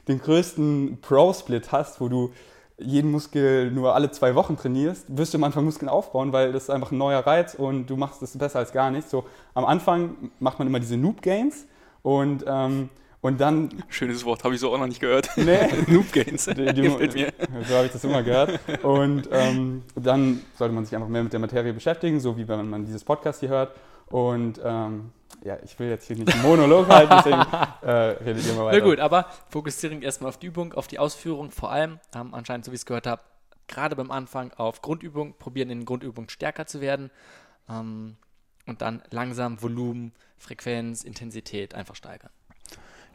den größten Pro-Split hast, wo du jeden Muskel nur alle zwei Wochen trainierst, wirst du am Anfang Muskeln aufbauen, weil das ist einfach ein neuer Reiz und du machst es besser als gar nicht. So am Anfang macht man immer diese Noob Gains, und, ähm, und dann. Schönes Wort, habe ich so auch noch nicht gehört. Nee. Noob Gains. Die, die, so habe ich das immer gehört. Und ähm, dann sollte man sich einfach mehr mit der Materie beschäftigen, so wie wenn man dieses Podcast hier hört. Und ähm, ja, ich will jetzt hier nicht einen Monolog halten, deswegen äh, redet ihr mal weiter. Na gut, aber fokussieren erstmal auf die Übung, auf die Ausführung, vor allem ähm, anscheinend, so wie ich es gehört habe, gerade beim Anfang auf Grundübung, probieren in den Grundübungen stärker zu werden. Ähm, und dann langsam Volumen, Frequenz, Intensität einfach steigern.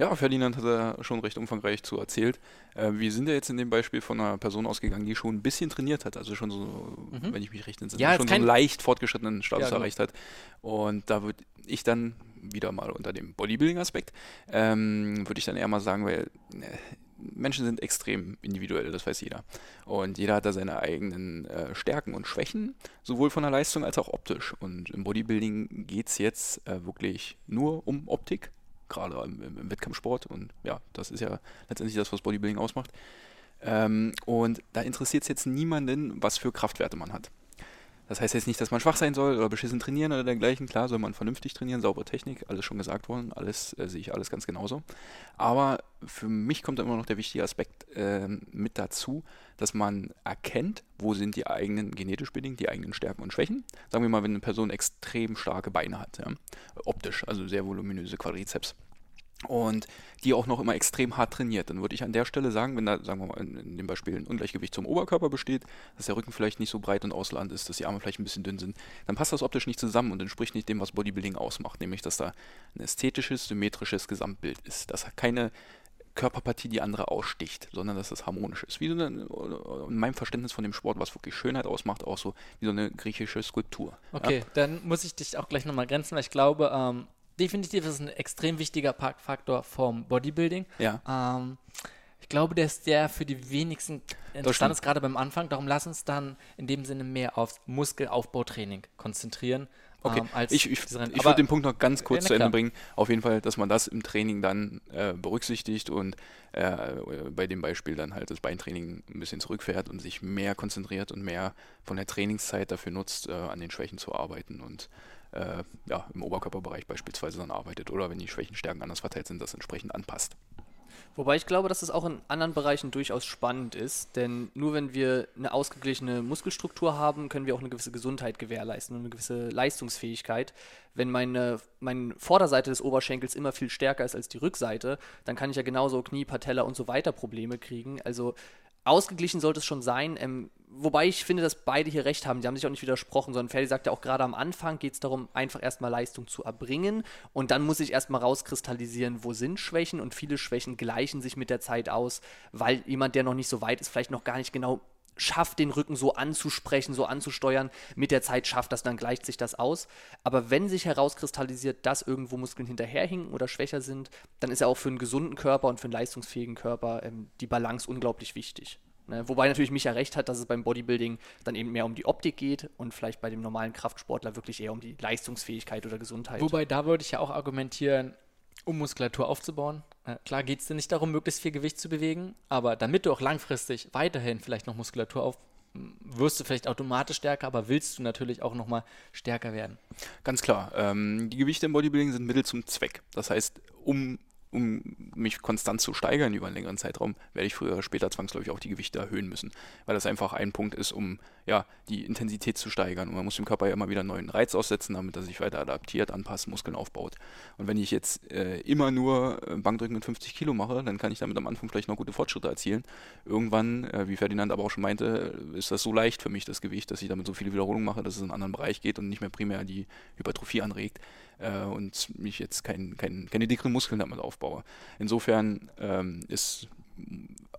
Ja, Ferdinand hat da schon recht umfangreich zu erzählt. Äh, wir sind ja jetzt in dem Beispiel von einer Person ausgegangen, die schon ein bisschen trainiert hat, also schon so, mhm. wenn ich mich recht entsinne, ja, schon so einen leicht fortgeschrittenen Status ja, genau. erreicht hat. Und da würde ich dann wieder mal unter dem Bodybuilding-Aspekt, ähm, würde ich dann eher mal sagen, weil äh, Menschen sind extrem individuell, das weiß jeder. Und jeder hat da seine eigenen äh, Stärken und Schwächen, sowohl von der Leistung als auch optisch. Und im Bodybuilding geht es jetzt äh, wirklich nur um Optik, gerade im, im, Wettkampfsport. Und ja, das ist ja letztendlich das, was Bodybuilding ausmacht. Ähm, und da interessiert es jetzt niemanden, was für Kraftwerte man hat. Das heißt jetzt nicht, dass man schwach sein soll oder beschissen trainieren oder dergleichen. Klar soll man vernünftig trainieren, saubere Technik, alles schon gesagt worden, alles äh, sehe ich alles ganz genauso. Aber für mich kommt da immer noch der wichtige Aspekt äh, mit dazu, dass man erkennt, wo sind die eigenen, genetisch bedingt, die eigenen Stärken und Schwächen. Sagen wir mal, wenn eine Person extrem starke Beine hat, ja, optisch, also sehr voluminöse Quadrizeps und die auch noch immer extrem hart trainiert, dann würde ich an der Stelle sagen, wenn da, sagen wir mal, in, in, dem Beispiel ein Ungleichgewicht zum Oberkörper besteht, dass der Rücken vielleicht nicht so breit und ausladend ist, dass die Arme vielleicht ein bisschen dünn sind, dann passt das optisch nicht zusammen und entspricht nicht dem, was Bodybuilding ausmacht, nämlich dass da ein ästhetisches, symmetrisches Gesamtbild ist, dass keine Körperpartie die andere aussticht, sondern dass das harmonisch ist. Wie so eine, in meinem Verständnis von dem Sport, was wirklich Schönheit ausmacht, auch so wie so eine griechische Skulptur. Okay, ja? dann muss ich dich auch gleich nochmal grenzen, weil ich glaube, ähm, definitiv ist es ein extrem wichtiger Faktor vom Bodybuilding. Ja. Ähm, ich glaube, der ist der für die wenigsten interessant ist, gerade beim Anfang. Darum lass uns dann in dem Sinne mehr aufs Muskelaufbautraining konzentrieren, Okay, ähm, ich, ich, ich würde den Punkt noch ganz kurz Ja, zu Ende klar. bringen. Auf jeden Fall, dass man das im Training dann äh, berücksichtigt und äh, bei dem Beispiel dann halt das Beintraining ein bisschen zurückfährt und sich mehr konzentriert und mehr von der Trainingszeit dafür nutzt, äh, an den Schwächen zu arbeiten und äh, ja, im Oberkörperbereich beispielsweise dann arbeitet oder wenn die Schwächenstärken anders verteilt sind, das entsprechend anpasst. Wobei ich glaube, dass es auch in anderen Bereichen durchaus spannend ist, denn nur wenn wir eine ausgeglichene Muskelstruktur haben, können wir auch eine gewisse Gesundheit gewährleisten und eine gewisse Leistungsfähigkeit. Wenn meine, meine Vorderseite des Oberschenkels immer viel stärker ist als die Rückseite, dann kann ich ja genauso Knie, Patella und so weiter Probleme kriegen. Also ausgeglichen sollte es schon sein. Ähm, wobei ich finde, dass beide hier recht haben. Die haben sich auch nicht widersprochen, sondern Ferdi sagt ja auch gerade am Anfang geht es darum, einfach erstmal Leistung zu erbringen und dann muss ich erstmal rauskristallisieren, wo sind Schwächen und viele Schwächen gleichen sich mit der Zeit aus, weil jemand, der noch nicht so weit ist, vielleicht noch gar nicht genau schafft, den Rücken so anzusprechen, so anzusteuern. Mit der Zeit schafft das, dann gleicht sich das aus. Aber wenn sich herauskristallisiert, dass irgendwo Muskeln hinterherhinken oder schwächer sind, dann ist ja auch für einen gesunden Körper und für einen leistungsfähigen Körper ähm, die Balance unglaublich wichtig. Ne? Wobei natürlich Micha recht hat, dass es beim Bodybuilding dann eben mehr um die Optik geht und vielleicht bei dem normalen Kraftsportler wirklich eher um die Leistungsfähigkeit oder Gesundheit. Wobei, da würde ich ja auch argumentieren, um Muskulatur aufzubauen. Äh, klar geht es dir nicht darum, möglichst viel Gewicht zu bewegen, aber damit du auch langfristig weiterhin vielleicht noch Muskulatur auf wirst du vielleicht automatisch stärker, aber willst du natürlich auch nochmal stärker werden. Ganz klar. Ähm, die Gewichte im Bodybuilding sind Mittel zum Zweck. Das heißt, um, um mich konstant zu steigern über einen längeren Zeitraum, werde ich früher oder später zwangsläufig auch die Gewichte erhöhen müssen. Weil das einfach ein Punkt ist, um ja, die Intensität zu steigern. Und man muss dem Körper ja immer wieder einen neuen Reiz aussetzen, damit er sich weiter adaptiert, anpasst, Muskeln aufbaut. Und wenn ich jetzt äh, immer nur äh, Bankdrücken mit 50 Kilo mache, dann kann ich damit am Anfang vielleicht noch gute Fortschritte erzielen. Irgendwann, äh, wie Ferdinand aber auch schon meinte, ist das so leicht für mich, das Gewicht, dass ich damit so viele Wiederholungen mache, dass es in einen anderen Bereich geht und nicht mehr primär die Hypertrophie anregt äh, und mich jetzt kein, kein, keine dickeren Muskeln damit aufbaue. Insofern ähm, ist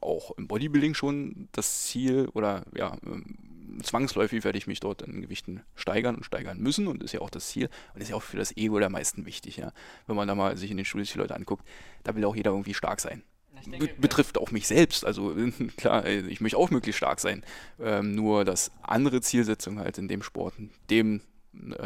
auch im Bodybuilding schon das Ziel oder ja, ähm, zwangsläufig werde ich mich dort in Gewichten steigern und steigern müssen und ist ja auch das Ziel und ist ja auch für das Ego der meisten wichtig, ja. Wenn man da mal sich in den Studios die Leute anguckt, da will auch jeder irgendwie stark sein. Be betrifft auch mich selbst. Also klar, ich möchte auch möglichst stark sein. Ähm, nur, dass andere Zielsetzungen halt in dem Sport, dem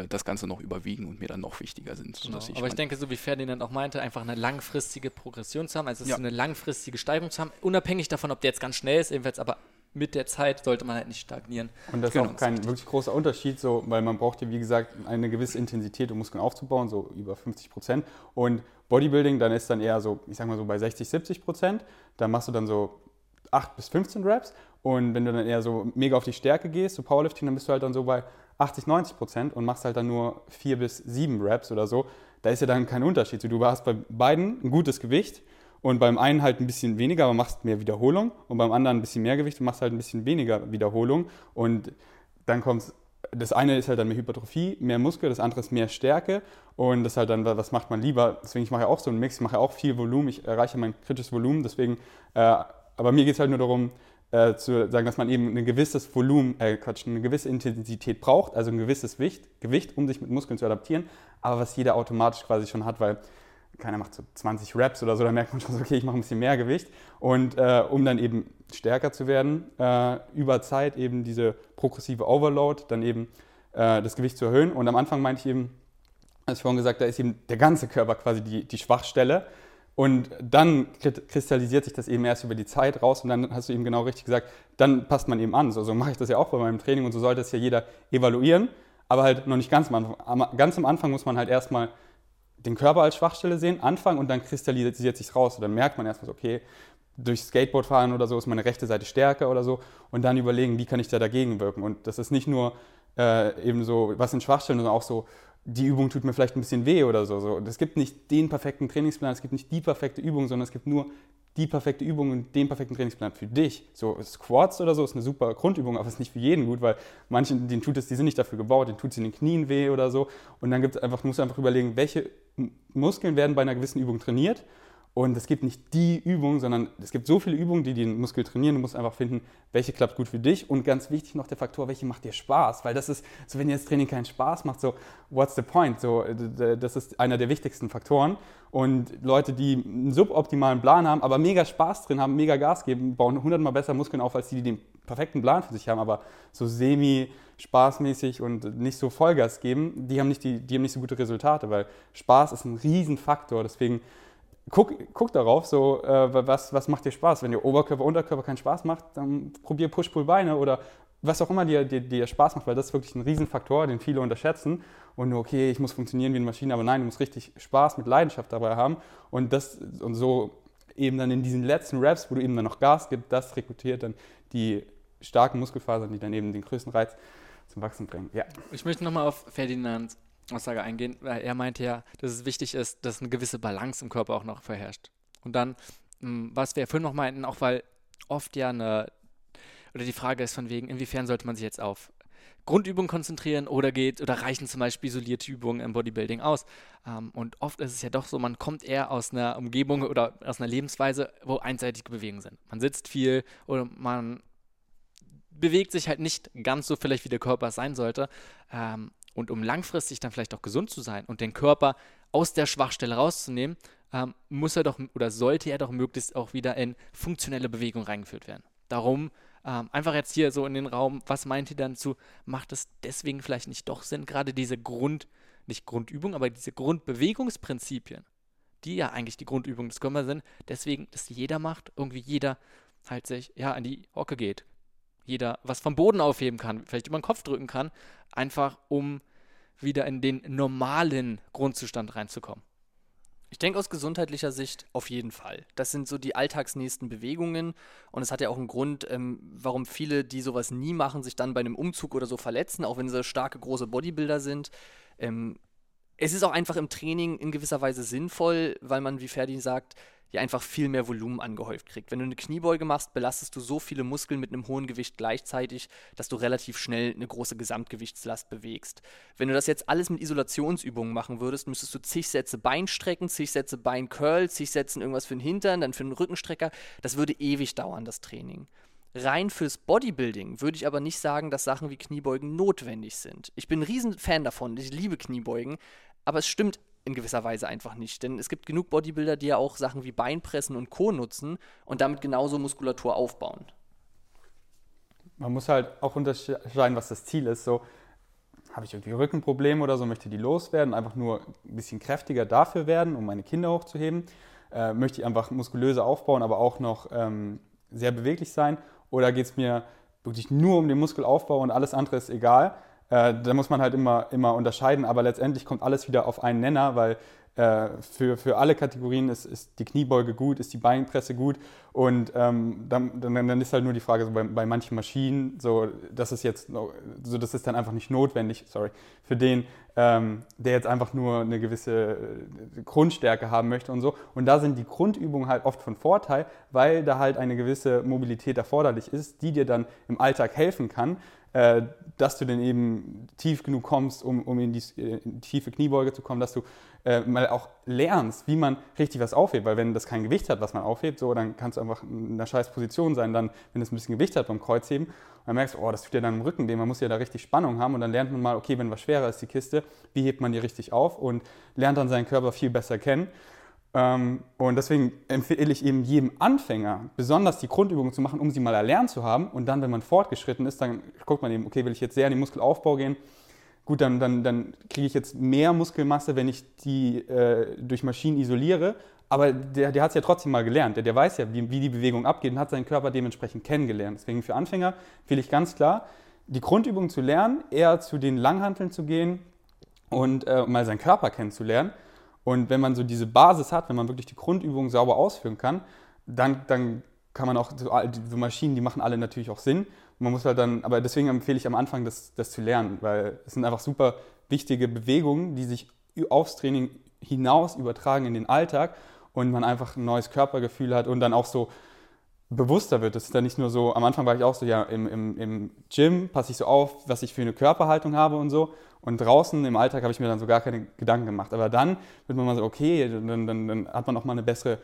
das Ganze noch überwiegen und mir dann noch wichtiger sind. Genau. sodass Aber ich denke, so wie Ferdinand auch meinte, einfach eine langfristige Progression zu haben, also Ja. ist eine langfristige Steigerung zu haben, unabhängig davon, ob der jetzt ganz schnell ist, ebenfalls, aber mit der Zeit sollte man halt nicht stagnieren. Und das ist Genau, auch kein wirklich großer Unterschied, so, weil man braucht ja, wie gesagt, eine gewisse Intensität, um Muskeln aufzubauen, so über 50 Prozent. Und Bodybuilding, dann ist dann eher so, ich sag mal so bei 60, 70 Prozent. Da machst du dann so 8 bis 15 Reps. Und wenn du dann eher so mega auf die Stärke gehst, so Powerlifting, dann bist du halt dann so bei 80, 90 Prozent und machst halt dann nur 4 bis 7 Reps oder so. Da ist ja dann kein Unterschied. So, Du hast bei beiden ein gutes Gewicht und beim einen halt ein bisschen weniger, aber machst mehr Wiederholung und beim anderen ein bisschen mehr Gewicht und machst halt ein bisschen weniger Wiederholung und dann kommt das eine ist halt dann mehr Hypertrophie, mehr Muskel, das andere ist mehr Stärke und das halt dann, was macht man lieber? Deswegen, ich mache ja auch so einen Mix, ich mache auch viel Volumen, ich erreiche mein kritisches Volumen, deswegen, äh, aber mir geht es halt nur darum, äh, zu sagen, dass man eben ein gewisses Volumen, äh, Quatsch, eine gewisse Intensität braucht, also ein gewisses Gewicht, Gewicht, um sich mit Muskeln zu adaptieren, aber was jeder automatisch quasi schon hat, weil keiner macht so 20 Reps oder so, da merkt man schon so, okay, ich mache ein bisschen mehr Gewicht. Und äh, um dann eben stärker zu werden, äh, über Zeit eben diese progressive Overload, dann eben äh, das Gewicht zu erhöhen. Und am Anfang meinte ich eben, als vorhin gesagt, da ist eben der ganze Körper quasi die, die Schwachstelle. Und dann kristallisiert sich das eben erst über die Zeit raus und dann hast du eben genau richtig gesagt, dann passt man eben an. So, so mache ich das ja auch bei meinem Training und so sollte es ja jeder evaluieren, aber halt noch nicht ganz am Anfang. Ganz am Anfang muss man halt erstmal den Körper als Schwachstelle sehen, anfangen und dann kristallisiert sich raus. Und dann merkt man erstmal so, okay, durch Skateboardfahren oder so ist meine rechte Seite stärker oder so und dann überlegen, wie kann ich da dagegen wirken. Und das ist nicht nur äh, eben so, was sind Schwachstellen, sondern auch so, die Übung tut mir vielleicht ein bisschen weh oder so. so. Es gibt nicht den perfekten Trainingsplan, es gibt nicht die perfekte Übung, sondern es gibt nur die perfekte Übung und den perfekten Trainingsplan für dich. So Squats oder so ist eine super Grundübung, aber ist nicht für jeden gut, weil manchen, denen tut es, die sind nicht dafür gebaut, denen tut es in den Knien weh oder so. Und dann gibt es einfach, musst du einfach überlegen, welche Muskeln werden bei einer gewissen Übung trainiert. Und es gibt nicht die Übung, sondern es gibt so viele Übungen, die den Muskel trainieren. Du musst einfach finden, welche klappt gut für dich. Und ganz wichtig noch der Faktor, welche macht dir Spaß. Weil das ist, so wenn dir das Training keinen Spaß macht, so, what's the point? So, das ist einer der wichtigsten Faktoren. Und Leute, die einen suboptimalen Plan haben, aber mega Spaß drin haben, mega Gas geben, bauen hundertmal besser Muskeln auf, als die, die den perfekten Plan für sich haben, aber so semi spaßmäßig und nicht so Vollgas geben, die haben nicht, die, die haben nicht so gute Resultate, weil Spaß ist ein Riesenfaktor. Deswegen guck, guck darauf, so, äh, was, was macht dir Spaß? Wenn dir Oberkörper, Unterkörper keinen Spaß macht, dann probier Push-Pull-Beine oder was auch immer dir, dir, dir Spaß macht, weil das ist wirklich ein Riesenfaktor, den viele unterschätzen. Und nur, okay, ich muss funktionieren wie eine Maschine, aber nein, du musst richtig Spaß mit Leidenschaft dabei haben. Und, das, und so eben dann in diesen letzten Raps, wo du eben dann noch Gas gibst, das rekrutiert dann die starken Muskelfasern, die dann eben den größten Reiz zum Wachsen bringen. Ja. Ich möchte nochmal auf Ferdinands Aussage eingehen, weil er meinte ja, dass es wichtig ist, dass eine gewisse Balance im Körper auch noch vorherrscht. Und dann, hm, was wir vorhin noch meinten, auch weil oft ja eine, oder die Frage ist von wegen, inwiefern sollte man sich jetzt auf Grundübungen konzentrieren oder geht oder reichen zum Beispiel isolierte Übungen im Bodybuilding aus. Ähm, und oft ist es ja doch so, man kommt eher aus einer Umgebung oder aus einer Lebensweise, wo einseitige Bewegungen sind. Man sitzt viel oder man bewegt sich halt nicht ganz so vielleicht, wie der Körper sein sollte. Ähm, und um langfristig dann vielleicht auch gesund zu sein und den Körper aus der Schwachstelle rauszunehmen, ähm, muss er doch oder sollte er doch möglichst auch wieder in funktionelle Bewegung reingeführt werden. Darum ähm, einfach jetzt hier so in den Raum, was meint ihr dann zu, macht es deswegen vielleicht nicht doch Sinn, gerade diese Grund, nicht Grundübung, aber diese Grundbewegungsprinzipien, die ja eigentlich die Grundübungen des Körpers sind, deswegen, dass jeder macht, irgendwie jeder halt sich, ja, an die Hocke geht. Jeder was vom Boden aufheben kann, vielleicht über den Kopf drücken kann, einfach um wieder in den normalen Grundzustand reinzukommen. Ich denke aus gesundheitlicher Sicht auf jeden Fall. Das sind so die alltagsnächsten Bewegungen und es hat ja auch einen Grund, ähm, warum viele, die sowas nie machen, sich dann bei einem Umzug oder so verletzen, auch wenn sie starke, große Bodybuilder sind. Ähm, es ist auch einfach im Training in gewisser Weise sinnvoll, weil man, wie Ferdi sagt, ja einfach viel mehr Volumen angehäuft kriegt. Wenn du eine Kniebeuge machst, belastest du so viele Muskeln mit einem hohen Gewicht gleichzeitig, dass du relativ schnell eine große Gesamtgewichtslast bewegst. Wenn du das jetzt alles mit Isolationsübungen machen würdest, müsstest du zig Sätze Bein strecken, zig Sätze Bein Curl, zig Sätze irgendwas für den Hintern, dann für den Rückenstrecker. Das würde ewig dauern, das Training. Rein fürs Bodybuilding würde ich aber nicht sagen, dass Sachen wie Kniebeugen notwendig sind. Ich bin ein riesen Fan davon, ich liebe Kniebeugen, aber es stimmt in gewisser Weise einfach nicht. Denn es gibt genug Bodybuilder, die ja auch Sachen wie Beinpressen und Co. nutzen und damit genauso Muskulatur aufbauen. Man muss halt auch unterscheiden, was das Ziel ist. So, habe ich irgendwie Rückenprobleme oder so, möchte die loswerden, einfach nur ein bisschen kräftiger dafür werden, um meine Kinder hochzuheben. Äh, möchte ich einfach muskulöser aufbauen, aber auch noch ähm, sehr beweglich sein? Oder geht es mir wirklich nur um den Muskelaufbau und alles andere ist egal? Äh, da muss man halt immer, immer unterscheiden, aber letztendlich kommt alles wieder auf einen Nenner, weil äh, für, für alle Kategorien ist, ist die Kniebeuge gut, ist die Beinpresse gut und ähm, dann, dann, dann, ist halt nur die Frage, so bei, bei manchen Maschinen, so, das ist jetzt, so, das ist dann einfach nicht notwendig, sorry, für den, ähm, der jetzt einfach nur eine gewisse äh, Grundstärke haben möchte und so. Und da sind die Grundübungen halt oft von Vorteil, weil da halt eine gewisse Mobilität erforderlich ist, die dir dann im Alltag helfen kann. Äh, dass du dann eben tief genug kommst, um, um in, die, in, tiefe Kniebeuge zu kommen, dass du äh, mal auch lernst, wie man richtig was aufhebt. Weil wenn das kein Gewicht hat, was man aufhebt, so, dann kannst du einfach in einer scheiß Position sein, dann, wenn es ein bisschen Gewicht hat beim Kreuzheben. Und dann merkst du, oh, das tut ja dann im Rücken, man muss ja da richtig Spannung haben. Und dann lernt man mal, okay, wenn was schwerer ist, die Kiste, wie hebt man die richtig auf und lernt dann seinen Körper viel besser kennen. Ähm, und deswegen empfehle ich eben jedem Anfänger, besonders die Grundübungen zu machen, um sie mal erlernt zu haben. Und dann, wenn man fortgeschritten ist, dann guckt man eben, okay, will ich jetzt sehr in den Muskelaufbau gehen? Gut, dann, dann, dann kriege ich jetzt mehr Muskelmasse, wenn ich die äh, durch Maschinen isoliere. Aber der, der hat es ja trotzdem mal gelernt. Der, der weiß ja, wie, wie die Bewegung abgeht und hat seinen Körper dementsprechend kennengelernt. Deswegen für Anfänger empfehle ich ganz klar, die Grundübungen zu lernen, eher zu den Langhanteln zu gehen und äh, mal seinen Körper kennenzulernen und wenn man so diese Basis hat, wenn man wirklich die Grundübungen sauber ausführen kann, dann, dann kann man auch, so, Maschinen, die machen alle natürlich auch Sinn. man muss halt dann, aber deswegen empfehle ich am Anfang, das, das zu lernen, weil es sind einfach super wichtige Bewegungen, die sich aufs Training hinaus übertragen in den Alltag und man einfach ein neues Körpergefühl hat und dann auch so bewusster wird. Das ist dann nicht nur so, am Anfang war ich auch so, ja, im, im, im Gym passe ich so auf, was ich für eine Körperhaltung habe und so. Und draußen im Alltag habe ich mir dann so gar keine Gedanken gemacht. Aber dann wird man mal so, okay, dann, dann, dann hat man auch mal eine bessere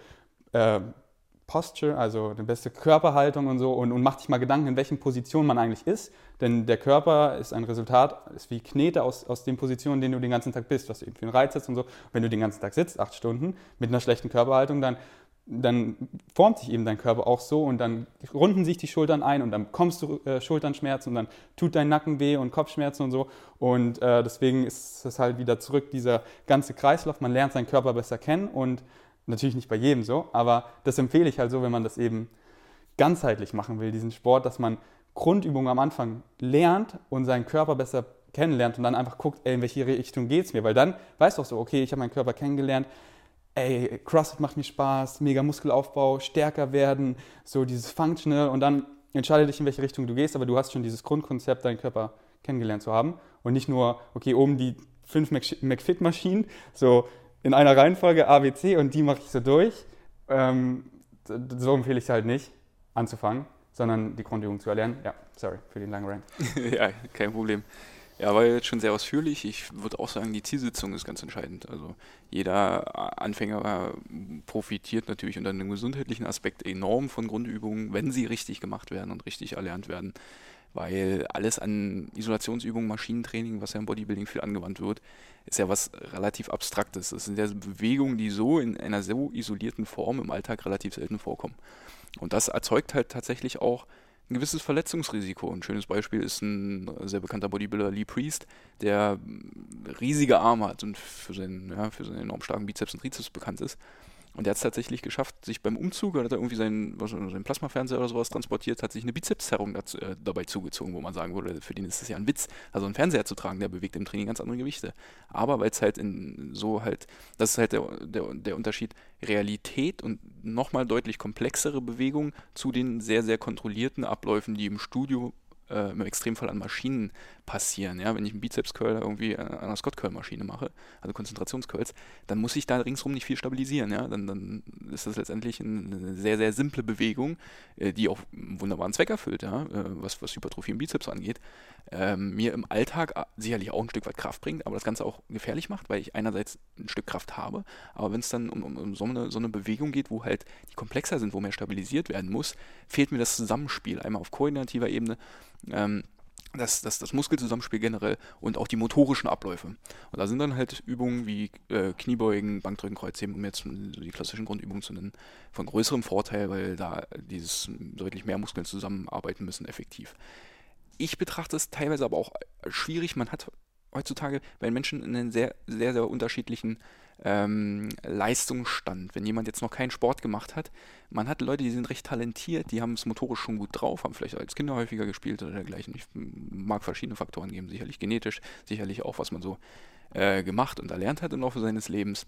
äh, Posture, also eine bessere Körperhaltung und so und, und macht sich mal Gedanken, in welchen Positionen man eigentlich ist. Denn der Körper ist ein Resultat, ist wie Knete aus, aus den Positionen, in denen du den ganzen Tag bist, was du eben für einen Reiz hast und so. Wenn du den ganzen Tag sitzt, acht Stunden, mit einer schlechten Körperhaltung, dann dann formt sich eben dein Körper auch so und dann runden sich die Schultern ein und dann bekommst du äh, Schulternschmerzen und dann tut dein Nacken weh und Kopfschmerzen und so. Und äh, deswegen ist es halt wieder zurück, dieser ganze Kreislauf. Man lernt seinen Körper besser kennen und natürlich nicht bei jedem so, aber das empfehle ich halt so, wenn man das eben ganzheitlich machen will, diesen Sport, dass man Grundübungen am Anfang lernt und seinen Körper besser kennenlernt und dann einfach guckt, ey, in welche Richtung geht es mir, weil dann weißt du auch so, okay, ich habe meinen Körper kennengelernt, ey, CrossFit macht mir Spaß, mega Muskelaufbau, stärker werden, so dieses Functional und dann entscheide dich, in welche Richtung du gehst, aber du hast schon dieses Grundkonzept, deinen Körper kennengelernt zu haben und nicht nur, okay, oben die fünf McFit-Maschinen, so in einer Reihenfolge A, B, C und die mache ich so durch. Ähm, so empfehle ich es halt nicht, anzufangen, sondern die Grundübung zu erlernen. Ja, sorry für den langen Rant. ja, kein Problem. Ja, war jetzt schon sehr ausführlich. Ich würde auch sagen, die Zielsitzung ist ganz entscheidend. Also jeder Anfänger profitiert natürlich unter einem gesundheitlichen Aspekt enorm von Grundübungen, wenn sie richtig gemacht werden und richtig erlernt werden. Weil alles an Isolationsübungen, Maschinentraining, was ja im Bodybuilding viel angewandt wird, ist ja was relativ Abstraktes. Das sind ja Bewegungen, die so in einer so isolierten Form im Alltag relativ selten vorkommen. Und das erzeugt halt tatsächlich auch ein gewisses Verletzungsrisiko. Ein schönes Beispiel ist ein sehr bekannter Bodybuilder Lee Priest, der riesige Arme hat und für seinen, ja, für seinen enorm starken Bizeps und Trizeps bekannt ist. Und er hat es tatsächlich geschafft, sich beim Umzug, hat er irgendwie seinen, seinen Plasmafernseher oder sowas transportiert, hat sich eine Bizepszerrung dazu, äh, dabei zugezogen, wo man sagen würde, für den ist es ja ein Witz, also einen Fernseher zu tragen, der bewegt im Training ganz andere Gewichte. Aber weil es halt in so halt, das ist halt der, der, der Unterschied, Realität und nochmal deutlich komplexere Bewegungen zu den sehr, sehr kontrollierten Abläufen, die im Studio äh, im Extremfall an Maschinen passieren. Ja? Wenn ich einen Bizeps-Curl irgendwie an einer Scott-Curl-Maschine mache, also Konzentrationscurls, dann muss ich da ringsrum nicht viel stabilisieren. Ja? Dann, dann ist das letztendlich eine sehr, sehr simple Bewegung, äh, die auch einen wunderbaren Zweck erfüllt, ja? Äh, was, was Hypertrophie im Bizeps angeht. Ähm, mir im Alltag äh, sicherlich auch ein Stück weit Kraft bringt, aber das Ganze auch gefährlich macht, weil ich einerseits ein Stück Kraft habe, aber wenn es dann um, um, um so, eine, so eine Bewegung geht, wo halt die komplexer sind, wo mehr stabilisiert werden muss, fehlt mir das Zusammenspiel. Einmal auf koordinativer Ebene ähm, das, das, das Muskelzusammenspiel generell und auch die motorischen Abläufe. Und da sind dann halt Übungen wie äh, Kniebeugen, Bankdrücken, Kreuzheben, um jetzt die klassischen Grundübungen zu nennen, von größerem Vorteil, weil da dieses deutlich mehr Muskeln zusammenarbeiten müssen effektiv. Ich betrachte es teilweise aber auch schwierig. Man hat heutzutage bei Menschen einen sehr, sehr, sehr unterschiedlichen ähm, Leistungsstand. Wenn jemand jetzt noch keinen Sport gemacht hat, man hat Leute, die sind recht talentiert, die haben es motorisch schon gut drauf, haben vielleicht als Kinder häufiger gespielt oder dergleichen. Ich mag verschiedene Faktoren geben, sicherlich genetisch, sicherlich auch, was man so äh, gemacht und erlernt hat im Laufe seines Lebens.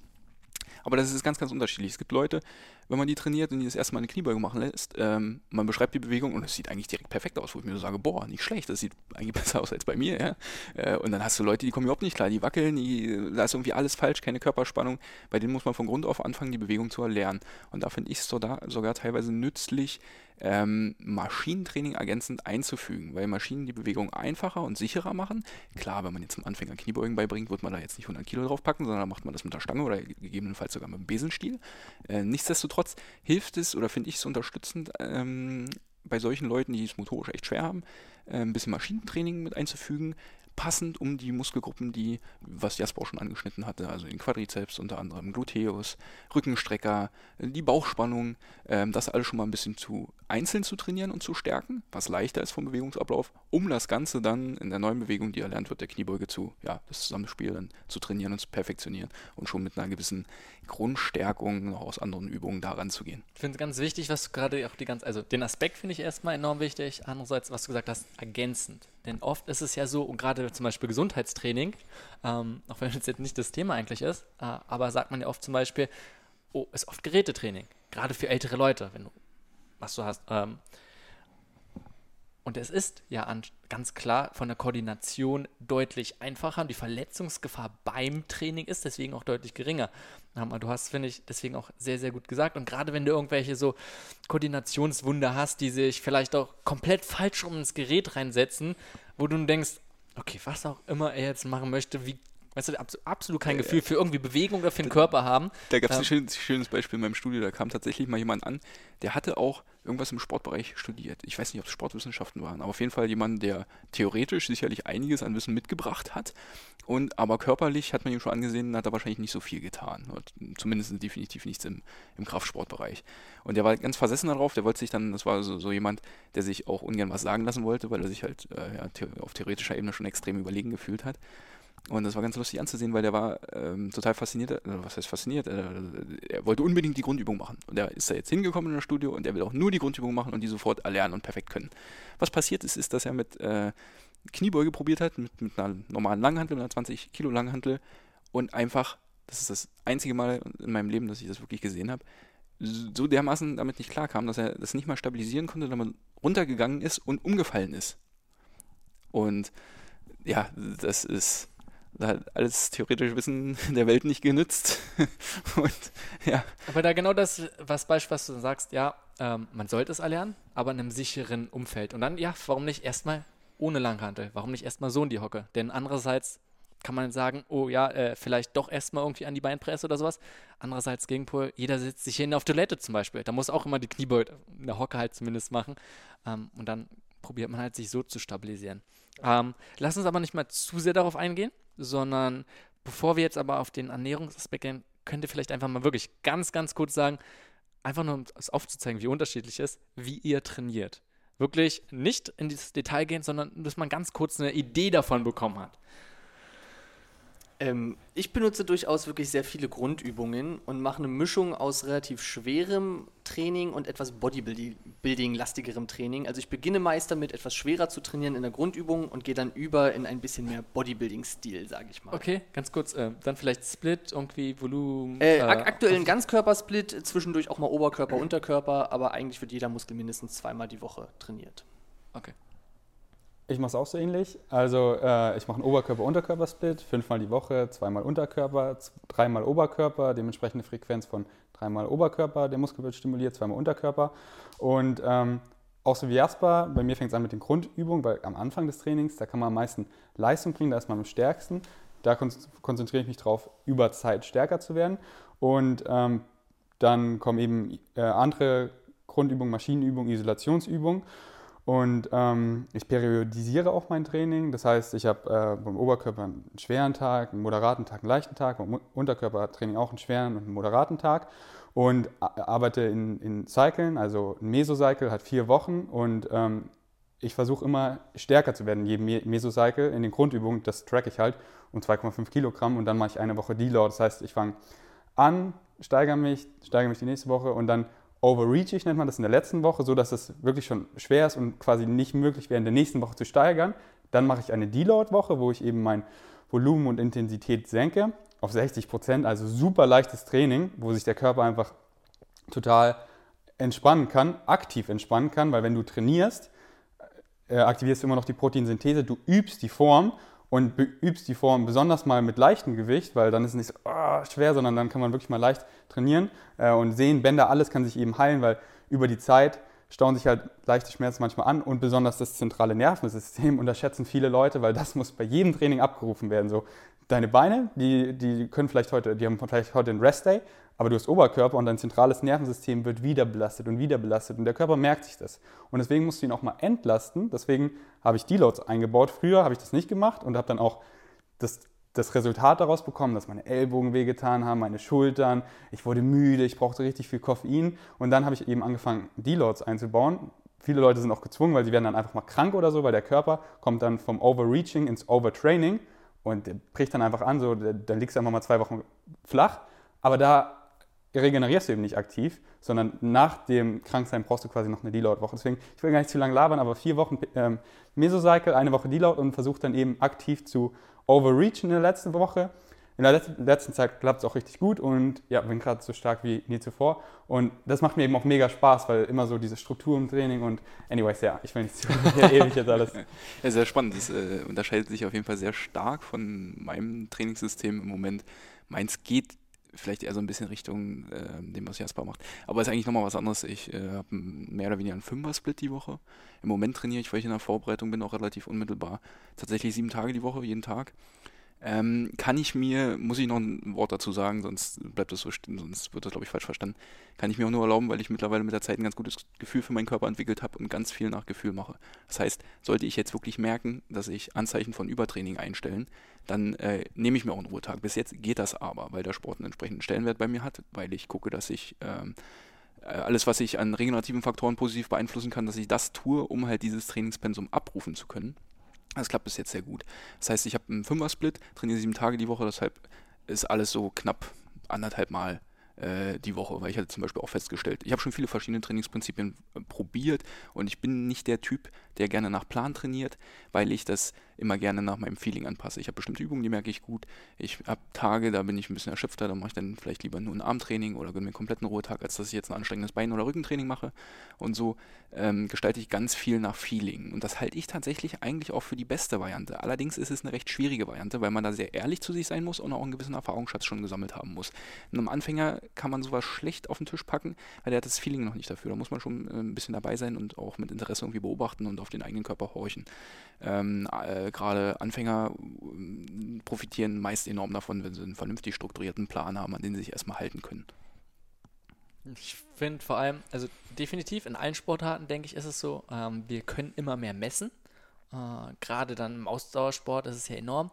Aber das ist ganz, ganz unterschiedlich. Es gibt Leute, wenn man die trainiert und die das erstmal eine Kniebeuge machen lässt, ähm, man beschreibt die Bewegung und es sieht eigentlich direkt perfekt aus, wo ich mir so sage, boah, nicht schlecht, das sieht eigentlich besser aus als bei mir, ja. Äh, und dann hast du Leute, die kommen überhaupt nicht klar, die wackeln, die, da ist irgendwie alles falsch, keine Körperspannung. Bei denen muss man von Grund auf anfangen, die Bewegung zu erlernen. Und da finde ich es sogar, sogar teilweise nützlich, ähm, Maschinentraining ergänzend einzufügen, weil Maschinen die Bewegung einfacher und sicherer machen. Klar, wenn man jetzt einem Anfänger Kniebeugen beibringt, wird man da jetzt nicht 100 Kilo drauf packen, sondern macht man das mit der Stange oder gegebenenfalls sogar mit dem Besenstiel. Äh, nichtsdestotrotz hilft es oder finde ich es unterstützend, ähm, bei solchen Leuten, die es motorisch echt schwer haben, äh, ein bisschen Maschinentraining mit einzufügen, passend um die Muskelgruppen, die, was Jasper auch schon angeschnitten hatte, also den Quadrizeps unter anderem, Gluteus, Rückenstrecker, die Bauchspannung, ähm, das alles schon mal ein bisschen zu einzeln zu trainieren und zu stärken, was leichter ist vom Bewegungsablauf, um das Ganze dann in der neuen Bewegung, die erlernt wird, der Kniebeuge zu, ja, das Zusammenspiel dann zu trainieren und zu perfektionieren und schon mit einer gewissen Grundstärkung aus anderen Übungen daran zu gehen. Ich finde es ganz wichtig, was du gerade auch die ganze, also den Aspekt finde ich erstmal enorm wichtig, andererseits, was du gesagt hast, ergänzend. Denn oft ist es ja so, und gerade zum Beispiel Gesundheitstraining, ähm, auch wenn es jetzt nicht das Thema eigentlich ist, äh, aber sagt man ja oft zum Beispiel, oh, ist oft Gerätetraining, gerade für ältere Leute, wenn du was du hast. Ähm, und es ist ja an, ganz klar von der Koordination deutlich einfacher und die Verletzungsgefahr beim Training ist deswegen auch deutlich geringer. Du hast, finde ich, deswegen auch sehr, sehr gut gesagt. Und gerade wenn du irgendwelche so Koordinationswunder hast, die sich vielleicht auch komplett falsch um ins Gerät reinsetzen, wo du denkst, okay, was auch immer er jetzt machen möchte, wie weißt du, absolut kein Gefühl für irgendwie Bewegung oder für den Körper haben. Da gab es ähm, ein schönes, schönes, Beispiel in meinem Studio, da kam tatsächlich mal jemand an, der hatte auch irgendwas im Sportbereich studiert. Ich weiß nicht, ob es Sportwissenschaften waren, aber auf jeden Fall jemand, der theoretisch sicherlich einiges an Wissen mitgebracht hat. Und aber körperlich hat man ihm schon angesehen, hat er wahrscheinlich nicht so viel getan. Zumindest definitiv nichts im, im Kraftsportbereich. Und der war ganz versessen darauf, der wollte sich dann, das war so, so jemand, der sich auch ungern was sagen lassen wollte, weil er sich halt äh, ja, auf theoretischer Ebene schon extrem überlegen gefühlt hat. Und das war ganz lustig anzusehen, weil der war ähm, total fasziniert, äh, was heißt fasziniert, äh, er wollte unbedingt die Grundübung machen. Und er ist da jetzt hingekommen in das Studio und er will auch nur die Grundübung machen und die sofort erlernen und perfekt können. Was passiert ist, ist, dass er mit äh, Kniebeuge probiert hat, mit, mit einer normalen Langhantel, einer 20 Kilo Langhantel und einfach, das ist das einzige Mal in meinem Leben, dass ich das wirklich gesehen habe, so dermaßen damit nicht klarkam, dass er das nicht mal stabilisieren konnte, sondern runtergegangen ist und umgefallen ist. Und ja, das ist alles theoretische Wissen der Welt nicht genützt. und, ja. Aber da genau das, was beispielsweise du sagst, ja, ähm, man sollte es erlernen, aber in einem sicheren Umfeld. Und dann, ja, warum nicht erstmal ohne Langhantel? Warum nicht erstmal so in die Hocke? Denn andererseits kann man sagen, oh ja, äh, vielleicht doch erstmal irgendwie an die Beinpresse oder sowas. Andererseits Gegenpol, jeder sitzt sich hin auf Toilette zum Beispiel. Da muss auch immer die Kniebeuge in der Hocke halt zumindest machen. Ähm, und dann probiert man halt sich so zu stabilisieren. Ähm, lass uns aber nicht mal zu sehr darauf eingehen sondern bevor wir jetzt aber auf den Ernährungsaspekt gehen, könnt ihr vielleicht einfach mal wirklich ganz, ganz kurz sagen, einfach nur um es aufzuzeigen, wie unterschiedlich es ist, wie ihr trainiert. Wirklich nicht in dieses Detail gehen, sondern dass man ganz kurz eine Idee davon bekommen hat. Ähm, ich benutze durchaus wirklich sehr viele Grundübungen und mache eine Mischung aus relativ schwerem Training und etwas Bodybuilding-lastigerem Training. Also ich beginne meist damit, etwas schwerer zu trainieren in der Grundübung und gehe dann über in ein bisschen mehr Bodybuilding-Stil, sage ich mal. Okay, ganz kurz. Äh, dann vielleicht Split, irgendwie Volumen. Äh, äh, aktuell ein Ganzkörpersplit, zwischendurch auch mal Oberkörper, Unterkörper, aber eigentlich wird jeder Muskel mindestens zweimal die Woche trainiert. Okay. Ich mache es auch so ähnlich. Also äh, ich mache einen Oberkörper-Unterkörper-Split, fünfmal die Woche, zweimal Unterkörper, dreimal Oberkörper, dementsprechende Frequenz von dreimal Oberkörper, der Muskel wird stimuliert, zweimal Unterkörper. Und ähm, auch so wie Jasper, bei mir fängt es an mit den Grundübungen, weil am Anfang des Trainings, da kann man am meisten Leistung bringen, da ist man am stärksten. Da konzentriere ich mich drauf, über Zeit stärker zu werden. Und ähm, dann kommen eben äh, andere Grundübungen, Maschinenübungen, Isolationsübungen. Und ähm, ich periodisiere auch mein Training. Das heißt, ich habe äh, beim Oberkörper einen schweren Tag, einen moderaten Tag, einen leichten Tag, beim Unterkörpertraining auch einen schweren und einen moderaten Tag. Und arbeite in, in Cyclen, also ein Mesocycle hat vier Wochen und ähm, ich versuche immer stärker zu werden in jedem Mesocycle. In den Grundübungen, das track ich halt um 2,5 Kilogramm und dann mache ich eine Woche Deload. Das heißt, ich fange an, steigere mich, steigere mich die nächste Woche und dann overreachig nennt man das in der letzten Woche, so dass es wirklich schon schwer ist und quasi nicht möglich wäre, in der nächsten Woche zu steigern. Dann mache ich eine Deload-Woche, wo ich eben mein Volumen und Intensität senke auf 60 Prozent, also super leichtes Training, wo sich der Körper einfach total entspannen kann, aktiv entspannen kann, weil wenn du trainierst, äh, aktivierst du immer noch die Proteinsynthese, du übst die Form und übst die Form besonders mal mit leichtem Gewicht, weil dann ist es nicht so oh, schwer, sondern dann kann man wirklich mal leicht trainieren äh, und sehen, Bänder, alles kann sich eben heilen, weil über die Zeit stauen sich halt leichte Schmerzen manchmal an und besonders das zentrale Nervensystem unterschätzen viele Leute, weil das muss bei jedem Training abgerufen werden. So, deine Beine, die, die können vielleicht heute, die haben vielleicht heute einen Rest-Day, aber du hast Oberkörper und dein zentrales Nervensystem wird wieder belastet und wieder belastet und der Körper merkt sich das. Und deswegen musst du ihn auch mal entlasten. Deswegen habe ich Deloads eingebaut. Früher habe ich das nicht gemacht und habe dann auch das, das Resultat daraus bekommen, dass meine Ellbogen wehgetan haben, meine Schultern, ich wurde müde, ich brauchte richtig viel Koffein und dann habe ich eben angefangen, Deloads einzubauen. Viele Leute sind auch gezwungen, weil sie werden dann einfach mal krank oder so, weil der Körper kommt dann vom Overreaching ins Overtraining und der bricht dann einfach an, so, dann liegst du einfach mal zwei Wochen flach. Aber da regenerierst du eben nicht aktiv, sondern nach dem Kranksein brauchst du quasi noch eine Deload-Woche. Deswegen, ich will gar nicht zu lange labern, aber vier Wochen ähm, Mesocycle, eine Woche Deload und versuche dann eben aktiv zu overreachen in der letzten Woche. In der letzten Zeit klappt es auch richtig gut und ja, bin gerade so stark wie nie zuvor. Und das macht mir eben auch mega Spaß, weil immer so diese Struktur im Training und anyways, ja, ich will nicht zu ewig jetzt alles. Ja, sehr spannend. Das äh, unterscheidet sich auf jeden Fall sehr stark von meinem Trainingssystem im Moment. Meins geht vielleicht eher so ein bisschen Richtung äh, dem, was Jasper macht. Aber ist eigentlich nochmal was anderes. Ich äh, habe mehr oder weniger einen Fünfer-Split die Woche. Im Moment trainiere ich, weil ich in der Vorbereitung bin, auch relativ unmittelbar. Tatsächlich sieben Tage die Woche, jeden Tag. Ähm, kann ich mir, muss ich noch ein Wort dazu sagen, sonst bleibt das so stehen, sonst wird das, glaube ich, falsch verstanden. Kann ich mir auch nur erlauben, weil ich mittlerweile mit der Zeit ein ganz gutes Gefühl für meinen Körper entwickelt habe und ganz viel nach Gefühl mache. Das heißt, sollte ich jetzt wirklich merken, dass ich Anzeichen von Übertraining einstellen, dann äh, nehme ich mir auch einen Ruhetag. Bis jetzt geht das aber, weil der Sport einen entsprechenden Stellenwert bei mir hat, weil ich gucke, dass ich ähm, äh, alles, was ich an regenerativen Faktoren positiv beeinflussen kann, dass ich das tue, um halt dieses Trainingspensum abrufen zu können. Das klappt bis jetzt sehr gut. Das heißt, ich habe einen Fünfer-Split, trainiere sieben Tage die Woche, deshalb ist alles so knapp anderthalb Mal äh, die Woche, weil ich hatte zum Beispiel auch festgestellt, ich habe schon viele verschiedene Trainingsprinzipien äh, probiert und ich bin nicht der Typ, der gerne nach Plan trainiert, weil ich das immer gerne nach meinem Feeling anpasse. Ich habe bestimmte Übungen, die merke ich gut. Ich habe Tage, da bin ich ein bisschen erschöpfter, da mache ich dann vielleicht lieber nur ein Armtraining oder gönne mir einen kompletten Ruhetag, als dass ich jetzt ein anstrengendes Bein- oder Rückentraining mache. Und so ähm, gestalte ich ganz viel nach Feeling. Und das halte ich tatsächlich eigentlich auch für die beste Variante. Allerdings ist es eine recht schwierige Variante, weil man da sehr ehrlich zu sich sein muss und auch einen gewissen Erfahrungsschatz schon gesammelt haben muss. Einem Anfänger kann man sowas schlecht auf den Tisch packen, weil der hat das Feeling noch nicht dafür. Da muss man schon äh, ein bisschen dabei sein und auch mit Interesse irgendwie beobachten und auf den eigenen Körper horchen. Ähm, äh, Gerade Anfänger äh, profitieren meist enorm davon, wenn sie einen vernünftig strukturierten Plan haben, an den sie sich erstmal halten können. Ich finde vor allem, also definitiv in allen Sportarten, denke ich, ist es so, ähm, wir können immer mehr messen. Äh, Gerade dann im Ausdauersport ist es ja enorm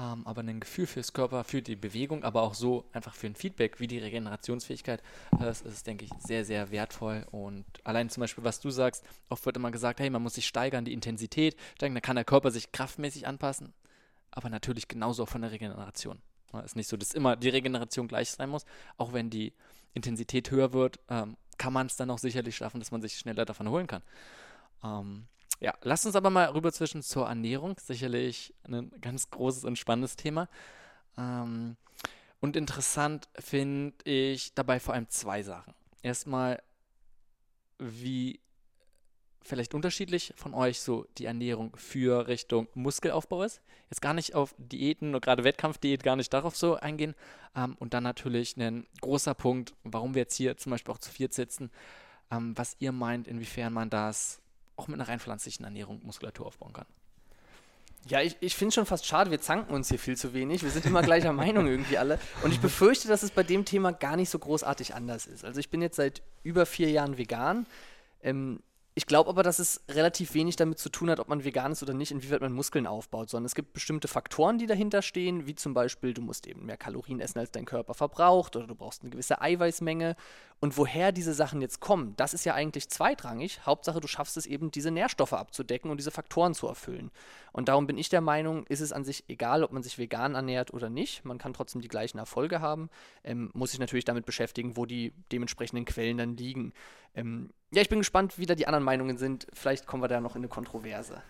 ähm, aber ein Gefühl fürs Körper, für die Bewegung, aber auch so einfach für ein Feedback wie die Regenerationsfähigkeit, äh, das ist, denke ich, sehr, sehr wertvoll. Und allein zum Beispiel, was du sagst, oft wird immer gesagt, hey, man muss sich steigern, die Intensität steigern, dann kann der Körper sich kraftmäßig anpassen, aber natürlich genauso auch von der Regeneration. Es ist nicht so, dass immer die Regeneration gleich sein muss, auch wenn die Intensität höher wird, ähm, kann man es dann auch sicherlich schaffen, dass man sich schneller davon erholen kann. Ähm, ja, lasst uns aber mal rüber zwischen zur Ernährung. Sicherlich ein ganz großes und spannendes Thema. Ähm, und interessant finde ich dabei vor allem zwei Sachen. Erstmal, wie vielleicht unterschiedlich von euch so die Ernährung für Richtung Muskelaufbau ist. Jetzt gar nicht auf Diäten oder gerade Wettkampfdiät gar nicht darauf so eingehen. Ähm, und dann natürlich ein großer Punkt, warum wir jetzt hier zum Beispiel auch zu viert sitzen, ähm, was ihr meint, inwiefern man das auch mit einer rein pflanzlichen Ernährung Muskulatur aufbauen kann. Ja, ich, ich finde es schon fast schade, wir zanken uns hier viel zu wenig. Wir sind immer gleicher Meinung irgendwie alle. Und ich befürchte, dass es bei dem Thema gar nicht so großartig anders ist. Also ich bin jetzt seit über vier Jahren vegan. Ähm, ich glaube aber, dass es relativ wenig damit zu tun hat, ob man vegan ist oder nicht, inwieweit man Muskeln aufbaut, sondern es gibt bestimmte Faktoren, die dahinter stehen, wie zum Beispiel, du musst eben mehr Kalorien essen, als dein Körper verbraucht, oder du brauchst eine gewisse Eiweißmenge. Und woher diese Sachen jetzt kommen, das ist ja eigentlich zweitrangig. Hauptsache, du schaffst es eben, diese Nährstoffe abzudecken und diese Faktoren zu erfüllen. Und darum bin ich der Meinung, ist es an sich egal, ob man sich vegan ernährt oder nicht. Man kann trotzdem die gleichen Erfolge haben. Ähm, muss sich natürlich damit beschäftigen, wo die dementsprechenden Quellen dann liegen. Ähm, ja, ich bin gespannt, wie da die anderen Meinungen sind. Vielleicht kommen wir da noch in eine Kontroverse.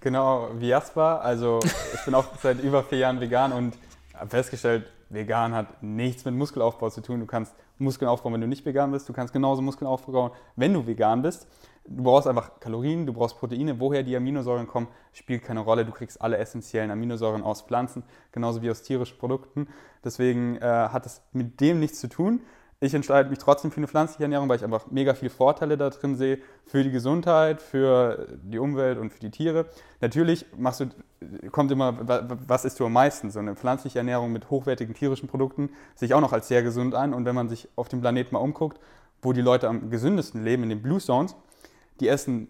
Genau, wie Jasper. Also ich bin auch seit über vier Jahren vegan und habe festgestellt, vegan hat nichts mit Muskelaufbau zu tun. Du kannst Muskeln aufbauen, wenn du nicht vegan bist. Du kannst genauso Muskeln aufbauen, wenn du vegan bist. Du brauchst einfach Kalorien, du brauchst Proteine. Woher die Aminosäuren kommen, spielt keine Rolle. Du kriegst alle essentiellen Aminosäuren aus Pflanzen, genauso wie aus tierischen Produkten. Deswegen äh, hat es mit dem nichts zu tun ich entscheide mich trotzdem für eine pflanzliche Ernährung, weil ich einfach mega viele Vorteile da drin sehe für die Gesundheit, für die Umwelt und für die Tiere. Natürlich machst du, kommt immer, was isst du am meisten? So eine pflanzliche Ernährung mit hochwertigen tierischen Produkten sehe ich auch noch als sehr gesund an. Und wenn man sich auf dem Planeten mal umguckt, wo die Leute am gesündesten leben, in den Blue Zones, die essen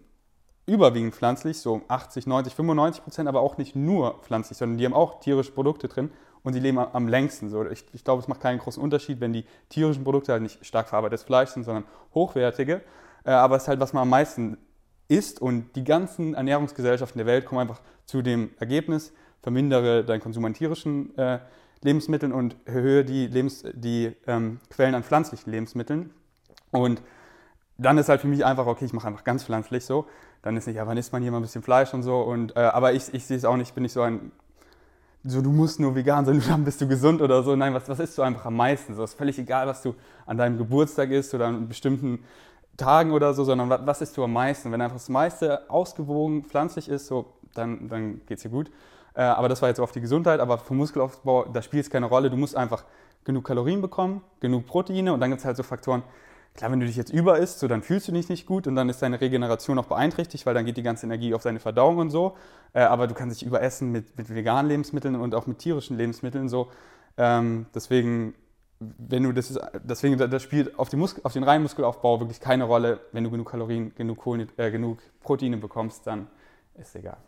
überwiegend pflanzlich, so 80, 90, 95 Prozent, aber auch nicht nur pflanzlich, sondern die haben auch tierische Produkte drin und sie leben am längsten. So, ich, ich glaube, es macht keinen großen Unterschied, wenn die tierischen Produkte halt nicht stark verarbeitetes Fleisch sind, sondern hochwertige. Äh, aber es ist halt, was man am meisten isst und die ganzen Ernährungsgesellschaften der Welt kommen einfach zu dem Ergebnis, vermindere deinen Konsum an tierischen äh, Lebensmitteln und erhöhe die, Lebens die ähm, Quellen an pflanzlichen Lebensmitteln. Und dann ist halt für mich einfach, okay, ich mache einfach ganz pflanzlich so. Dann ist nicht, ja, wann isst man hier mal ein bisschen Fleisch und so. Und, äh, aber ich, ich sehe es auch nicht, bin nicht so ein so du musst nur vegan sein, dann bist du gesund oder so. Nein, was, was isst du einfach am meisten? So ist völlig egal, was du an deinem Geburtstag isst oder an bestimmten Tagen oder so, sondern was, was isst du am meisten? Wenn einfach das meiste ausgewogen pflanzlich ist, so, dann, dann geht es dir gut. Äh, aber das war jetzt auf die Gesundheit, aber für Muskelaufbau, da spielt es keine Rolle. Du musst einfach genug Kalorien bekommen, genug Proteine und dann gibt es halt so Faktoren, Klar, wenn du dich jetzt über isst, so, dann fühlst du dich nicht gut und dann ist deine Regeneration auch beeinträchtigt, weil dann geht die ganze Energie auf deine Verdauung und so. Äh, aber du kannst dich überessen mit, mit veganen Lebensmitteln und auch mit tierischen Lebensmitteln so. Ähm, deswegen, wenn du das deswegen das spielt auf, die auf den reinen Muskelaufbau wirklich keine Rolle. Wenn du genug Kalorien, genug, Kohlen, äh, genug Proteine bekommst, dann ist egal.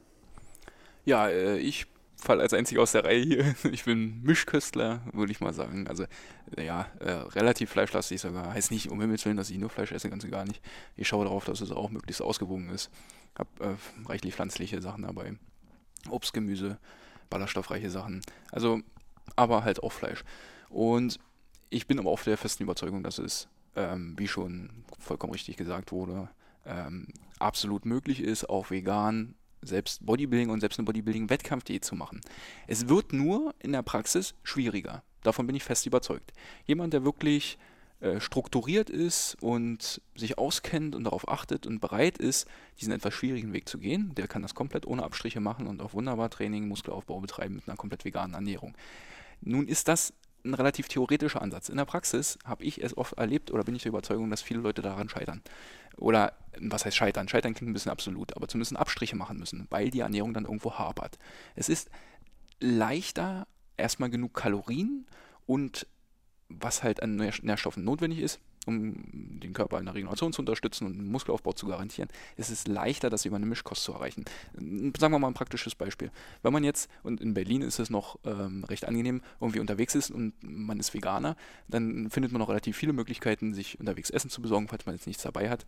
Ja, äh, ich fall als einziger aus der Reihe hier. Ich bin Mischköstler, würde ich mal sagen. Also ja, äh, relativ fleischlastig sogar. Heißt nicht um Himmels Willen, dass ich nur Fleisch esse, ganz und gar nicht. Ich schaue darauf, dass es auch möglichst ausgewogen ist. Hab äh, reichlich pflanzliche Sachen dabei. Obst, Gemüse, ballaststoffreiche Sachen. Also, aber halt auch Fleisch. Und ich bin aber auch der festen Überzeugung, dass es, ähm, wie schon vollkommen richtig gesagt wurde, ähm, absolut möglich ist, auch vegan selbst Bodybuilding und selbst eine Bodybuilding-Wettkampfdiät zu machen. Es wird nur in der Praxis schwieriger. Davon bin ich fest überzeugt. Jemand, der wirklich äh, strukturiert ist und sich auskennt und darauf achtet und bereit ist, diesen etwas schwierigen Weg zu gehen, der kann das komplett ohne Abstriche machen und auch wunderbar Training, Muskelaufbau betreiben mit einer komplett veganen Ernährung. Nun ist das ein relativ theoretischer Ansatz. In der Praxis habe ich es oft erlebt oder bin ich der Überzeugung, dass viele Leute daran scheitern. Oder was heißt scheitern? Scheitern klingt ein bisschen absolut, aber zumindest Abstriche machen müssen, weil die Ernährung dann irgendwo hapert. Es ist leichter, erstmal genug Kalorien und was halt an Nährstoffen notwendig ist, um den Körper in der Regeneration zu unterstützen und Muskelaufbau zu garantieren, ist es leichter, das über eine Mischkost zu erreichen. Sagen wir mal ein praktisches Beispiel. Wenn man jetzt, und in Berlin ist es noch ähm, recht angenehm, irgendwie unterwegs ist und man ist Veganer, dann findet man noch relativ viele Möglichkeiten, sich unterwegs Essen zu besorgen, falls man jetzt nichts dabei hat.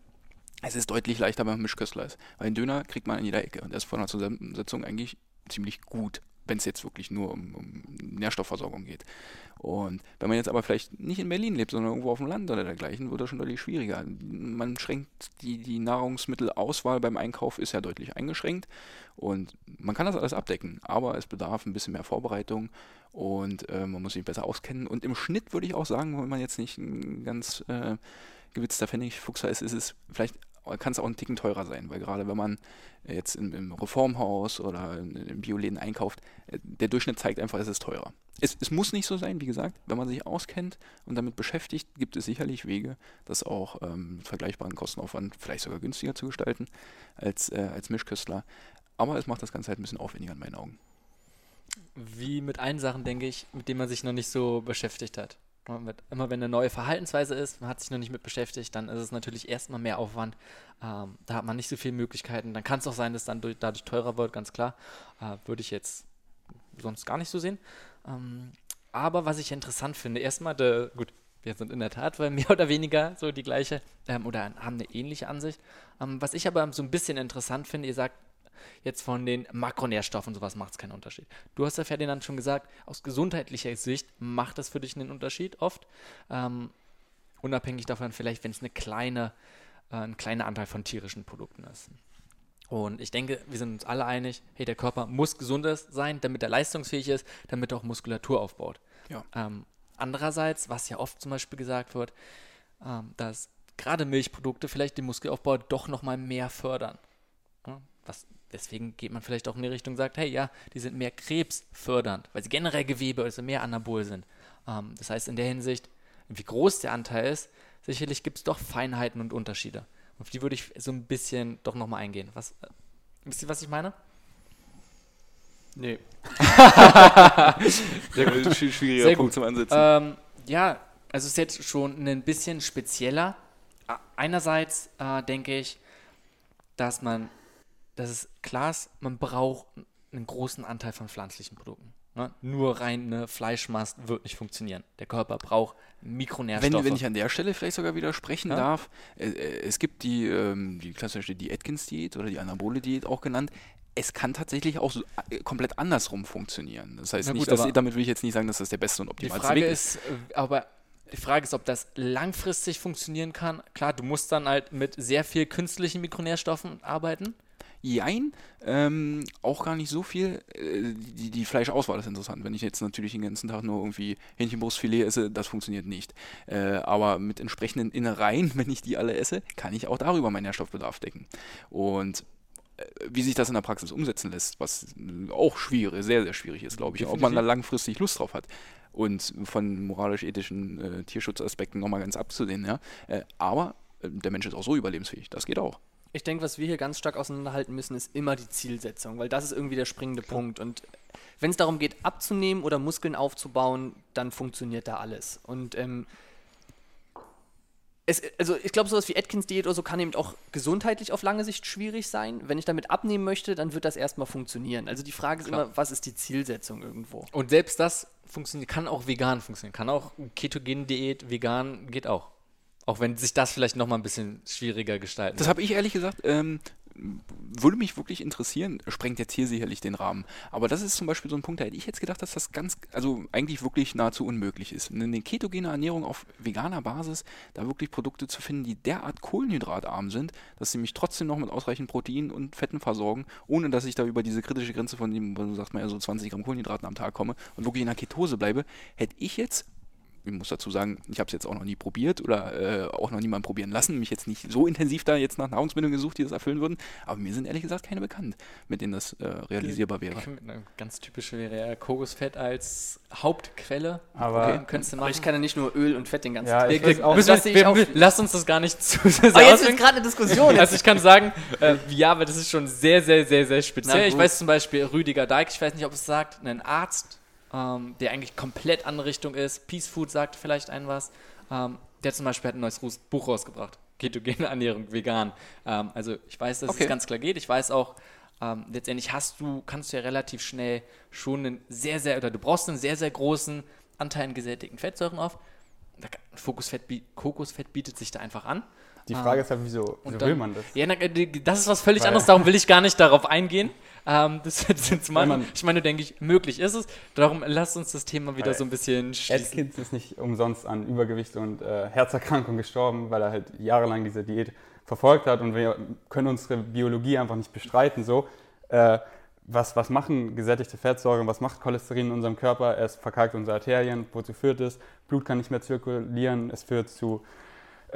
Es ist deutlich leichter, wenn man Mischköstler ist. Weil einen Döner kriegt man an jeder Ecke und der ist von der Zusammensetzung eigentlich ziemlich gut wenn es jetzt wirklich nur um, um, Nährstoffversorgung geht. Und wenn man jetzt aber vielleicht nicht in Berlin lebt, sondern irgendwo auf dem Land oder dergleichen, wird das schon deutlich schwieriger. Man schränkt die, die Nahrungsmittelauswahl beim Einkauf ist ja deutlich eingeschränkt und man kann das alles abdecken, aber es bedarf ein bisschen mehr Vorbereitung und äh, man muss sich besser auskennen. Und im Schnitt würde ich auch sagen, wenn man jetzt nicht ein ganz äh, gewitzter Pfennigfuchser ist, ist es vielleicht kann es auch ein Ticken teurer sein, weil gerade wenn man jetzt im, im Reformhaus oder im Bioläden einkauft, äh, der Durchschnitt zeigt einfach, es ist teurer. Es, es, muss nicht so sein, wie gesagt, wenn man sich auskennt und damit beschäftigt, gibt es sicherlich Wege, das auch ähm, mit vergleichbaren Kostenaufwand vielleicht sogar günstiger zu gestalten als, äh, als Mischköstler. Aber es macht das Ganze halt ein bisschen aufwendiger in meinen Augen. Wie mit allen Sachen, denke ich, mit denen man sich noch nicht so beschäftigt hat. Immer wenn eine neue Verhaltensweise ist, man hat sich noch nicht mit beschäftigt, dann ist es natürlich erstmal mehr Aufwand. Ähm, da hat man nicht so viele Möglichkeiten. Dann kann es auch sein, dass dann durch, dadurch teurer wird, ganz klar. Äh, würde ich jetzt sonst gar nicht so sehen. Ähm, aber was ich interessant finde, erstmal, de, gut, wir sind in der Tat mehr oder weniger so die gleiche ähm, oder haben eine ähnliche Ansicht. Ähm, was ich aber so ein bisschen interessant finde, ihr sagt, jetzt von den Makronährstoffen sowas macht es keinen Unterschied. Du hast ja Ferdinand schon gesagt, aus gesundheitlicher Sicht macht das für dich einen Unterschied oft. Ähm, unabhängig davon, vielleicht, wenn es eine kleine, äh, ein kleiner Anteil von tierischen Produkten ist. Und ich denke, wir sind uns alle einig, hey, der Körper muss gesund sein, damit er leistungsfähig ist, damit er auch Muskulatur aufbaut. Ja. Ähm, andererseits, was ja oft zum Beispiel gesagt wird, ähm, dass gerade Milchprodukte vielleicht den Muskelaufbau doch nochmal mehr fördern. Was deswegen geht man vielleicht auch in die Richtung und sagt, hey, ja, die sind mehr krebsfördernd, weil sie generell Gewebe, also mehr Anabol sind. Ähm, das heißt, in der Hinsicht, wie groß der Anteil ist, sicherlich gibt es doch Feinheiten und Unterschiede. Auf die würde ich so ein bisschen doch nochmal eingehen. Was, äh, wisst ihr, was ich meine? Nee. Sehr gut. Schwieriger Sehr Punkt gut. zum Ansetzen. Ähm, ja, also es ist jetzt schon ein bisschen spezieller. Einerseits äh, denke ich, dass man dass es klar ist, man braucht einen großen Anteil von pflanzlichen Produkten. Ne? Nur reine Fleischmast wird nicht funktionieren. Der Körper braucht Mikronährstoffe. Wenn, wenn ich an der Stelle vielleicht sogar widersprechen ja? darf, äh, äh, es gibt die, ähm, die klassische die Atkins-Diät oder die Anabole-Diät auch genannt. Es kann tatsächlich auch so äh, komplett andersrum funktionieren. Das heißt, gut, nicht, dass, damit will ich jetzt nicht sagen, dass das der beste und optimalste Weg ist. Ist, aber die Frage ist, ob das langfristig funktionieren kann. Klar, du musst dann halt mit sehr viel künstlichen Mikronährstoffen arbeiten. Jein, ähm, auch gar nicht so viel. Äh, die, die Fleischauswahl ist interessant. Wenn ich jetzt natürlich den ganzen Tag nur irgendwie Hähnchenbrustfilet esse, das funktioniert nicht. Äh, aber mit entsprechenden Innereien, wenn ich die alle esse, kann ich auch darüber meinen Nährstoffbedarf decken. Und äh, wie sich das in der Praxis umsetzen lässt, was auch schwierig, sehr, sehr schwierig ist, glaube ich, Definitiv. ob man da langfristig Lust drauf hat. und von moralisch-ethischen äh, Tierschutzaspekten nochmal ganz abzusehen. Ja? Äh, aber äh, der Mensch ist auch so überlebensfähig, das geht auch. Ich denke, was wir hier ganz stark auseinanderhalten müssen, ist immer die Zielsetzung, weil das ist irgendwie der springende Klar. Punkt. Und wenn es darum geht, abzunehmen oder Muskeln aufzubauen, dann funktioniert da alles. Und ähm, es, also ich glaube, sowas wie Atkins-Diät oder so kann eben auch gesundheitlich auf lange Sicht schwierig sein. Wenn ich damit abnehmen möchte, dann wird das erstmal funktionieren. Also die Frage ist Klar. immer, was ist die Zielsetzung irgendwo? Und selbst das funktioniert, kann auch vegan funktionieren. Kann auch Ketogen-Diät, vegan geht auch. Auch wenn sich das vielleicht nochmal ein bisschen schwieriger gestalten. Das habe ich ehrlich gesagt ähm, würde mich wirklich interessieren, sprengt jetzt hier sicherlich den Rahmen. Aber das ist zum Beispiel so ein Punkt, da hätte ich jetzt gedacht, dass das ganz, also eigentlich wirklich nahezu unmöglich ist. Eine ketogene Ernährung auf veganer Basis, da wirklich Produkte zu finden, die derart kohlenhydratarm sind, dass sie mich trotzdem noch mit ausreichend Protein und Fetten versorgen, ohne dass ich da über diese kritische Grenze von dem, du sagst mal ja so 20 Gramm Kohlenhydraten am Tag komme und wirklich in der Ketose bleibe, hätte ich jetzt ich muss dazu sagen, ich habe es jetzt auch noch nie probiert oder äh, auch noch niemand probieren lassen, mich jetzt nicht so intensiv da jetzt nach Nahrungsmitteln gesucht, die das erfüllen würden, aber mir sind ehrlich gesagt keine bekannt, mit denen das äh, realisierbar wäre. Ganz typisch wäre ja Kokosfett als Hauptquelle. Aber, okay, könntest du machen. aber ich kann ja nicht nur Öl und Fett den ganzen ja, Tag. Wir, wir, wir, wir, lass uns das gar nicht zu sehr Aber jetzt ist gerade eine Diskussion. also ich kann sagen, äh, ja, aber das ist schon sehr, sehr, sehr, sehr speziell. Ich weiß zum Beispiel Rüdiger Deik, ich weiß nicht, ob es sagt, ein Arzt, ähm, der eigentlich komplett andere Richtung ist. Peace Food sagt vielleicht ein was. Ähm, der zum Beispiel hat ein neues Buch rausgebracht. Ketogene Ernährung, vegan. Ähm, also ich weiß, dass okay. es ganz klar geht. Ich weiß auch, ähm, letztendlich hast du, kannst du ja relativ schnell schon einen sehr, sehr, oder du brauchst einen sehr, sehr großen Anteil an gesättigten Fettsäuren auf. Fokusfett, Kokosfett bietet sich da einfach an. Die Frage ah. ist ja, wieso, wieso dann, will man das? Ja, das ist was völlig Weil, anderes, darum will ich gar nicht darauf eingehen. Ähm, das zu machen. Ich meine, denke ich, möglich ist es. Darum lasst uns das Thema wieder so ein bisschen schließen. Atkins ist nicht umsonst an Übergewicht und äh, Herzerkrankung gestorben, weil er halt jahrelang diese Diät verfolgt hat und wir können unsere Biologie einfach nicht bestreiten. So, äh, was, was machen gesättigte Fettsäuren, was macht Cholesterin in unserem Körper? Es verkalkt unsere Arterien, wozu führt es? Blut kann nicht mehr zirkulieren, es führt zu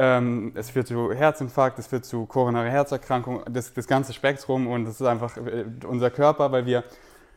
ähm, es führt zu Herzinfarkt, es führt zu koronare Herzerkrankung, das, das ganze Spektrum und das ist einfach äh, unser Körper, weil wir,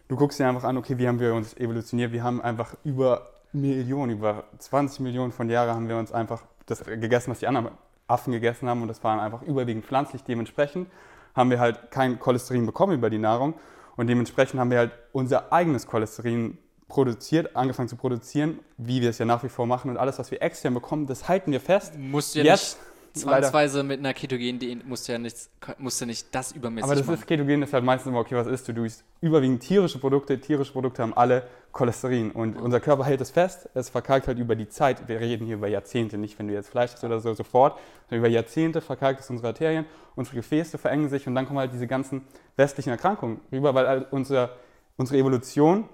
du guckst dir einfach an, okay, wie haben wir uns evolutioniert? Wir haben einfach über Millionen, über 20 Millionen von Jahren haben wir uns einfach das gegessen, was die anderen Affen gegessen haben und das waren einfach überwiegend pflanzlich. Dementsprechend haben wir halt kein Cholesterin bekommen über die Nahrung und dementsprechend haben wir halt unser eigenes Cholesterin produziert, angefangen zu produzieren, wie wir es ja nach wie vor machen und alles, was wir extern bekommen, das halten wir fest. Musst du ja Jetzt, nicht zwangsweise leider. mit einer ketogen Diät musst du ja nicht, musst du nicht das übermäßig Aber das machen. ist Ketogen ist halt meistens immer, okay, was isst du? Du isst überwiegend tierische Produkte. Tierische Produkte haben alle Cholesterin und unser Körper hält es fest. Es verkalkt halt über die Zeit. Wir reden hier über Jahrzehnte, nicht wenn du jetzt Fleisch isst oder so sofort, sondern über Jahrzehnte verkalkt es unsere Arterien, unsere Gefäße verengen sich und dann kommen halt diese ganzen westlichen Erkrankungen rüber, weil halt unser, unsere Evolution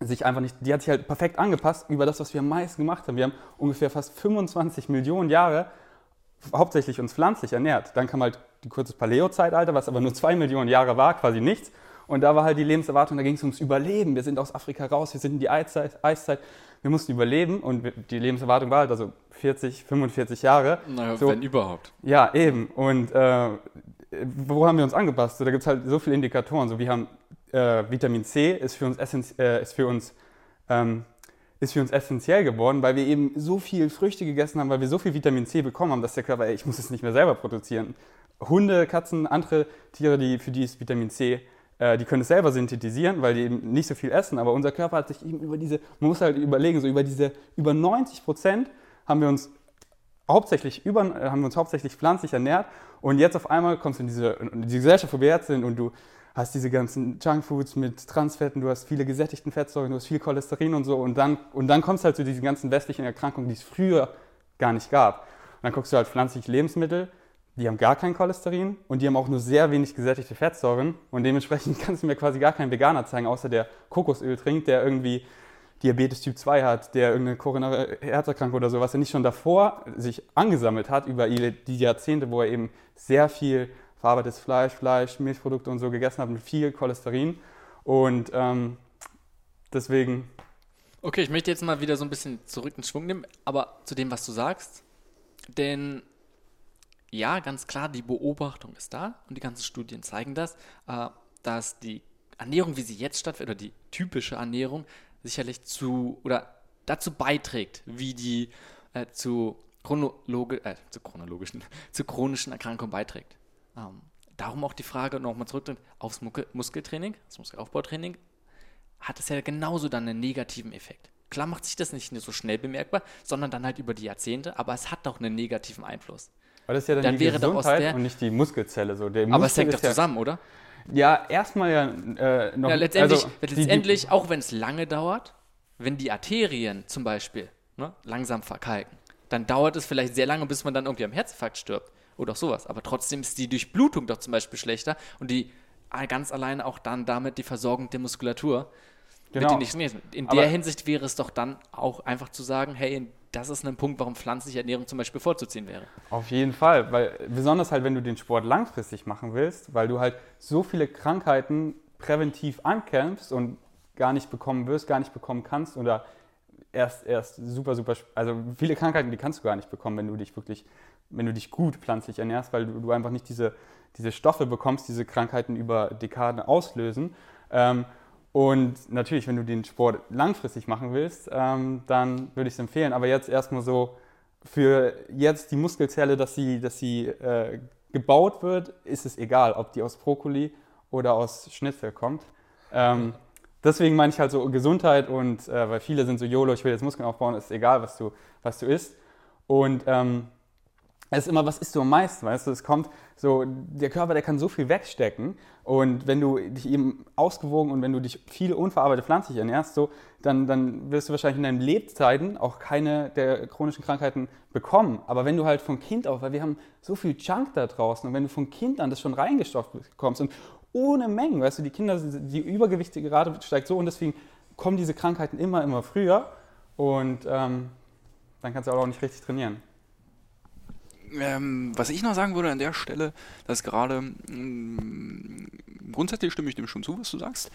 sich einfach nicht, die hat sich halt perfekt angepasst über das, was wir am meisten gemacht haben. Wir haben ungefähr fast 25 Millionen Jahre hauptsächlich uns pflanzlich ernährt. Dann kam halt die kurze Paleo-Zeitalter, was aber nur zwei Millionen Jahre war, quasi nichts. Und da war halt die Lebenserwartung, da ging es ums Überleben. Wir sind aus Afrika raus, wir sind in die Eiszeit, Eiszeit. wir mussten überleben und die Lebenserwartung war halt also 40, 45 Jahre. Naja, so, wenn überhaupt. Ja, eben. Und äh, wo haben wir uns angepasst? So, da gibt es halt so viele Indikatoren. So, wir haben äh, Vitamin C ist für uns, äh, ist für uns ähm, ist für uns essentiell geworden, weil wir eben so viel Früchte gegessen haben, weil wir so viel Vitamin C bekommen haben, dass der Körper, ey, ich muss es nicht mehr selber produzieren. Hunde, Katzen, andere Tiere, die, für die ist Vitamin C, äh, die können es selber synthetisieren, weil die eben nicht so viel essen. Aber unser Körper hat sich eben über diese, man muss halt überlegen, so über diese, über 90 Prozent haben wir uns hauptsächlich über, haben wir uns hauptsächlich pflanzlich ernährt und jetzt auf einmal kommst du in diese, in die Gesellschaft, wo wir jetzt sind und du hast diese ganzen Junkfoods mit Transfetten, du hast viele gesättigten Fettsäuren, du hast viel Cholesterin und so und dann, und dann kommst du halt zu diesen ganzen westlichen Erkrankungen, die es früher gar nicht gab. Und dann guckst du halt pflanzliche Lebensmittel, die haben gar kein Cholesterin und die haben auch nur sehr wenig gesättigte Fettsäuren und dementsprechend kannst du mir quasi gar keinen Veganer zeigen, außer der Kokosöl trinkt, der irgendwie Diabetes Typ 2 hat, der irgendeine koronare Herzerkrankung oder so, was er nicht schon davor sich angesammelt hat über die Jahrzehnte, wo er eben sehr viel verarbeitetes Fleisch, Fleisch, Milchprodukte und so gegessen habe mit viel Cholesterin. Und ähm, deswegen. Okay, ich möchte jetzt mal wieder so ein bisschen zurück in Schwung nehmen, aber zu dem, was du sagst. Denn ja, ganz klar, die Beobachtung ist da und die ganzen Studien zeigen das, äh, dass die Ernährung, wie sie jetzt stattfindet, oder die typische Ernährung, sicherlich zu oder dazu beiträgt, wie die äh, zu, chronologi äh, zu chronologischen, zu chronischen Erkrankungen beiträgt. Ähm, darum auch die Frage nochmal zurück aufs Muskeltraining, das Muskelaufbautraining, hat es ja genauso dann einen negativen Effekt. Klar macht sich das nicht so schnell bemerkbar, sondern dann halt über die Jahrzehnte, aber es hat doch einen negativen Einfluss. Aber das ist ja dann, Dann die wäre doch aus Gesundheit der- und nicht die Muskelzelle. So. Der aber es Muskel hängt doch ist ja, zusammen, oder? Ja, erstmal ja äh, noch. Ja, letztendlich, also, die- die- letztendlich auch wenn es lange dauert, wenn die Arterien zum Beispiel ne, langsam verkalken, dann dauert es vielleicht sehr lange, bis man dann irgendwie am Herzinfarkt stirbt oder auch sowas. Aber trotzdem ist die Durchblutung doch zum Beispiel schlechter und die äh, ganz alleine auch dann damit die Versorgung der Muskulatur Genau. In Aber- der Hinsicht wäre es doch dann auch einfach zu sagen, hey, das ist ein Punkt, warum pflanzliche Ernährung zum Beispiel vorzuziehen wäre. Auf jeden Fall, weil besonders halt, wenn du den Sport langfristig machen willst, weil du halt so viele Krankheiten präventiv ankämpfst und gar nicht bekommen wirst, gar nicht bekommen kannst oder erst, erst super, super, also viele Krankheiten, die kannst du gar nicht bekommen, wenn du dich wirklich, wenn du dich gut pflanzlich ernährst, weil du, du einfach nicht diese, diese Stoffe bekommst, diese Krankheiten über Dekaden auslösen. Ähm, und natürlich, wenn du den Sport langfristig machen willst, ähm, dann würde ich es empfehlen. Aber jetzt erstmal so für jetzt die Muskelzelle, dass sie, dass sie äh, gebaut wird, ist es egal, ob die aus Brokkoli oder aus Schnitzel kommt. Ähm, deswegen meine ich halt so Gesundheit und äh, weil viele sind so YOLO, ich will jetzt Muskeln aufbauen, ist egal, was du, was du isst. Und ähm, es ist immer, was isst du am meisten, weißt du? Es kommt so, der Körper, der kann so viel wegstecken. Und wenn du dich eben ausgewogen und wenn du dich viel unverarbeitet pflanzlich ernährst, so, dann, dann wirst du wahrscheinlich in deinen Lebzeiten auch keine der chronischen Krankheiten bekommen. Aber wenn du halt von Kind auf, weil wir haben so viel Junk da draußen und wenn du von Kind an das schon reingestopft bekommst und ohne Mengen, weißt du, die Kinder, die übergewichtige Rate steigt so und deswegen kommen diese Krankheiten immer, immer früher und ähm, dann kannst du auch nicht richtig trainieren. Ähm, was ich noch sagen würde an der Stelle, dass gerade mh, grundsätzlich stimme ich dem schon zu, was du sagst.